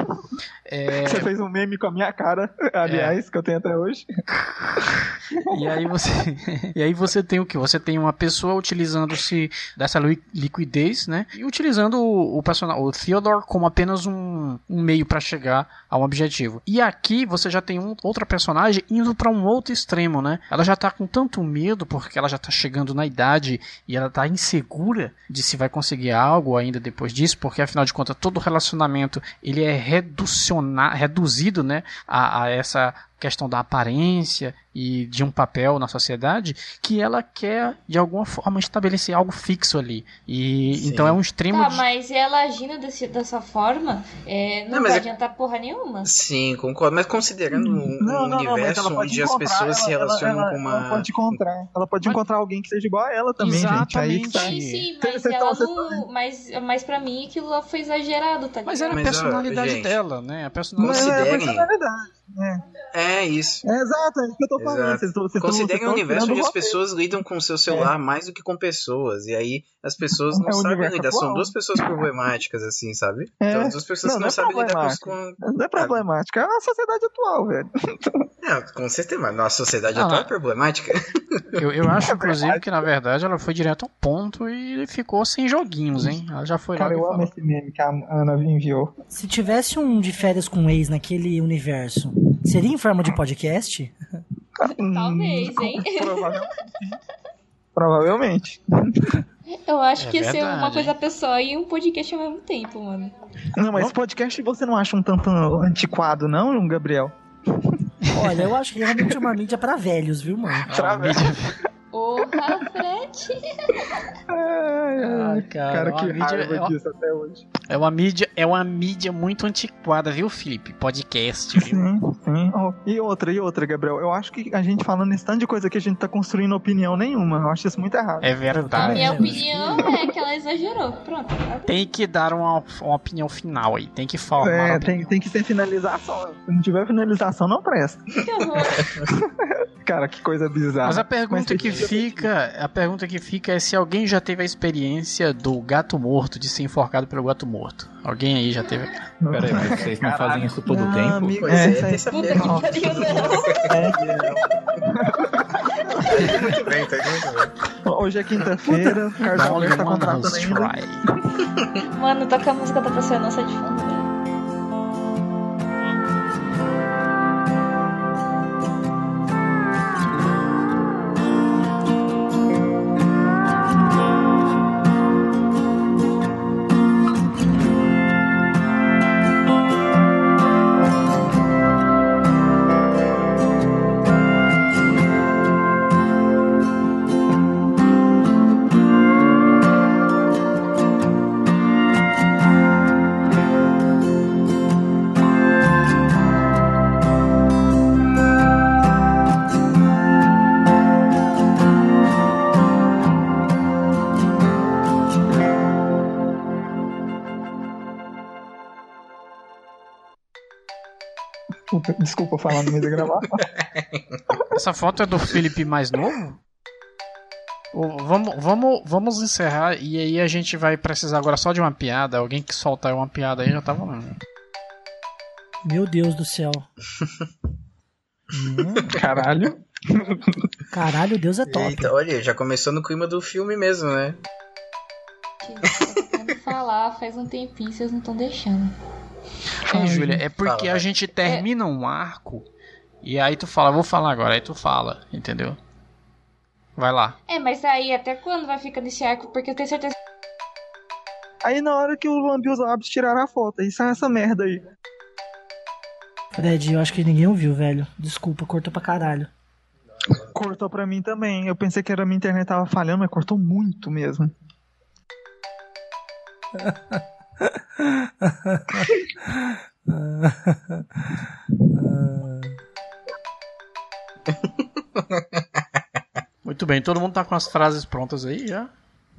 É, Você fez um meme com a minha cara, aliás, que eu tenho até hoje. E aí você e aí você tem o que você tem uma pessoa utilizando-se dessa li- liquidez né? E utilizando o, o personagem o Theodore como apenas um, um meio para chegar a um objetivo. E aqui você já tem um, outra personagem indo para um outro extremo né? Ela já tá com tanto medo porque ela já tá chegando na idade e ela tá insegura de se vai conseguir algo ainda depois disso porque afinal de contas todo relacionamento ele é reduciona, reduzido né a, a essa questão da aparência e de um papel na sociedade que ela quer de alguma forma estabelecer algo fixo ali e Sim. então é um extremo Tá, de- mas ela agindo desse, dessa forma, é, não, Não, mas vai é- adiantar porra nenhuma. Sim, concordo. Mas considerando um, Não, um não, não, mas universo ela pode onde as pessoas se ela- relacionam ela- com Ela uma. pode encontrar. Ela pode encontrar alguém que seja igual a ela também, gente. Aí que tá. Sim, Exatamente. sim, mas ela não. Mas, mas pra mim aquilo lá foi exagerado, tá ligado? mas era a Mas, ó, personalidade gente, dela né a Não, personalidade é a personalidade. É. É isso. É exato, é isso que eu tô falando. Exato. Vocês tão- vocês tão- Considerem vocês um universo onde o as roteiro. pessoas lidam com o seu celular mais do que com pessoas. E aí as pessoas não É o sabem lidar. São duas pessoas problemáticas, assim, sabe? É. São duas pessoas Não, que não não, é sabem lidar com. Não é problemático, é a sociedade atual, velho. Não, com certeza, mas nossa sociedade Ah, atual é problemática. eu, eu acho inclusive que na verdade ela foi direto ao ponto e ficou sem joguinhos hein ela já foi Cara, lá eu amo esse meme que a Ana enviou. Se tivesse um de férias com um ex naquele universo, seria forma de podcast? Talvez, hein? Provavelmente. Provavelmente. Eu acho É que ia ser uma coisa pessoal e um podcast ao mesmo tempo, mano. Não, mas podcast você não acha um tanto antiquado, não, Gabriel? Olha, eu acho que realmente é uma mídia pra velhos, viu, mano? Ah, mídia- Porra, Fred. Ai, cara, Cara, é que mídia- raiva é uma- disso até hoje. é uma mídia é uma mídia muito antiquada viu Felipe podcast viu? Sim, sim. Oh, e outra, e outra, Gabriel. Eu acho que a gente falando esse tanto de coisa que a gente tá construindo opinião nenhuma. Eu acho isso muito errado. é verdade Minha opinião é que ela exagerou. Pronto. Tem que dar uma, uma opinião final aí. Tem que formar. É, tem, tem que ser finalização. Se não tiver finalização, não presta. Que horror. Cara, que coisa bizarra. Mas a pergunta Mas que fica, a pergunta que fica é se alguém já teve a experiência do gato morto, de ser enforcado pelo gato morto. Alguém aí já teve? Pera aí, mas vocês não fazem isso todo Não, tempo? amigo, é, é. Puta que pariu, não. muito bem, tá muito bem. Hoje é quinta-feira, o Carlos tá contratando ainda. Mano, toca a música da Praça Nossa de fundo, velho. Desculpa falar no meio da gravação. Essa foto é do Felipe mais novo? Vamos, vamos, vamos encerrar e aí a gente vai precisar agora só de uma piada. Alguém que soltar uma piada aí já tá valendo. Meu Deus do céu. hum, caralho. Caralho, Deus é top. Eita, olha, já começou no clima do filme mesmo, né? Que falar faz um tempinho, vocês não estão deixando. É, Júlia, é porque fala, a gente termina é... um arco e aí tu fala, vou falar agora, aí tu fala, entendeu? Vai lá. É, mas aí até quando vai ficar nesse arco? Porque eu tenho certeza. Aí na hora que o Lambi e os Labs tiraram a foto, aí sai essa merda aí. Fred, eu acho que ninguém ouviu, velho. Desculpa, cortou pra caralho. Cortou pra mim também. Eu pensei que era minha internet tava falhando, mas cortou muito mesmo. Muito bem, todo mundo tá com as frases prontas aí já?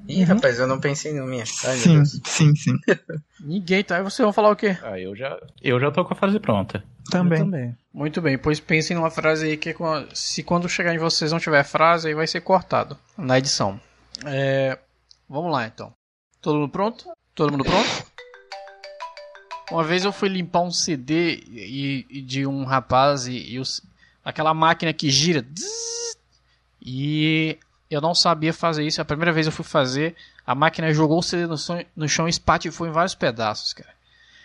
Ih, uhum. rapaz, eu não pensei no minha. Ai, sim, sim, sim. Ninguém tá. Aí você vai falar o quê? Ah, eu já, eu já tô com a frase pronta. Também. também. Muito bem, pois pensem numa frase aí que se quando chegar em vocês não tiver frase, aí vai ser cortado na edição. É, vamos lá então. Todo mundo pronto? Todo mundo pronto? Uma vez eu fui limpar um CD e, e de um rapaz e, e os, aquela máquina que gira e eu não sabia fazer isso. A primeira vez eu fui fazer, a máquina jogou o CD no, som, no chão e foi em vários pedaços, cara.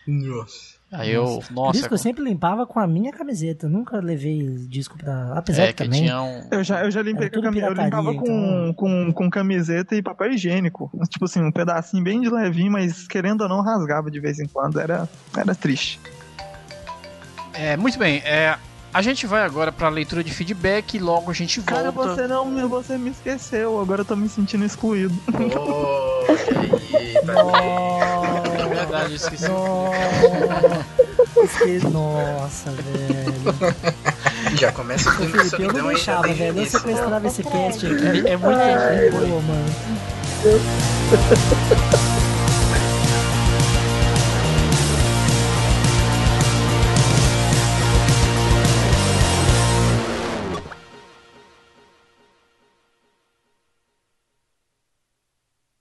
Nossa. Aí eu, nossa. Por isso que eu sempre limpava com a minha camiseta. Nunca levei disco pra. Apesar é, que também. Um... Eu, já, eu já limpei com a camiseta. Eu limpava com, então... com, com camiseta e papel higiênico. Tipo assim, um pedacinho bem de levinho, mas querendo ou não rasgava de vez em quando. Era, era triste. É, muito bem. É, a gente vai agora pra leitura de feedback e logo a gente volta. Cara, você não, você me esqueceu, agora eu tô me sentindo excluído. Oh, é verdade, eu esqueci. Nossa, velho. Já começa com Felipe, eu não deixava, velho. Eu sequestrava esse cast aqui. É muito boa, mano.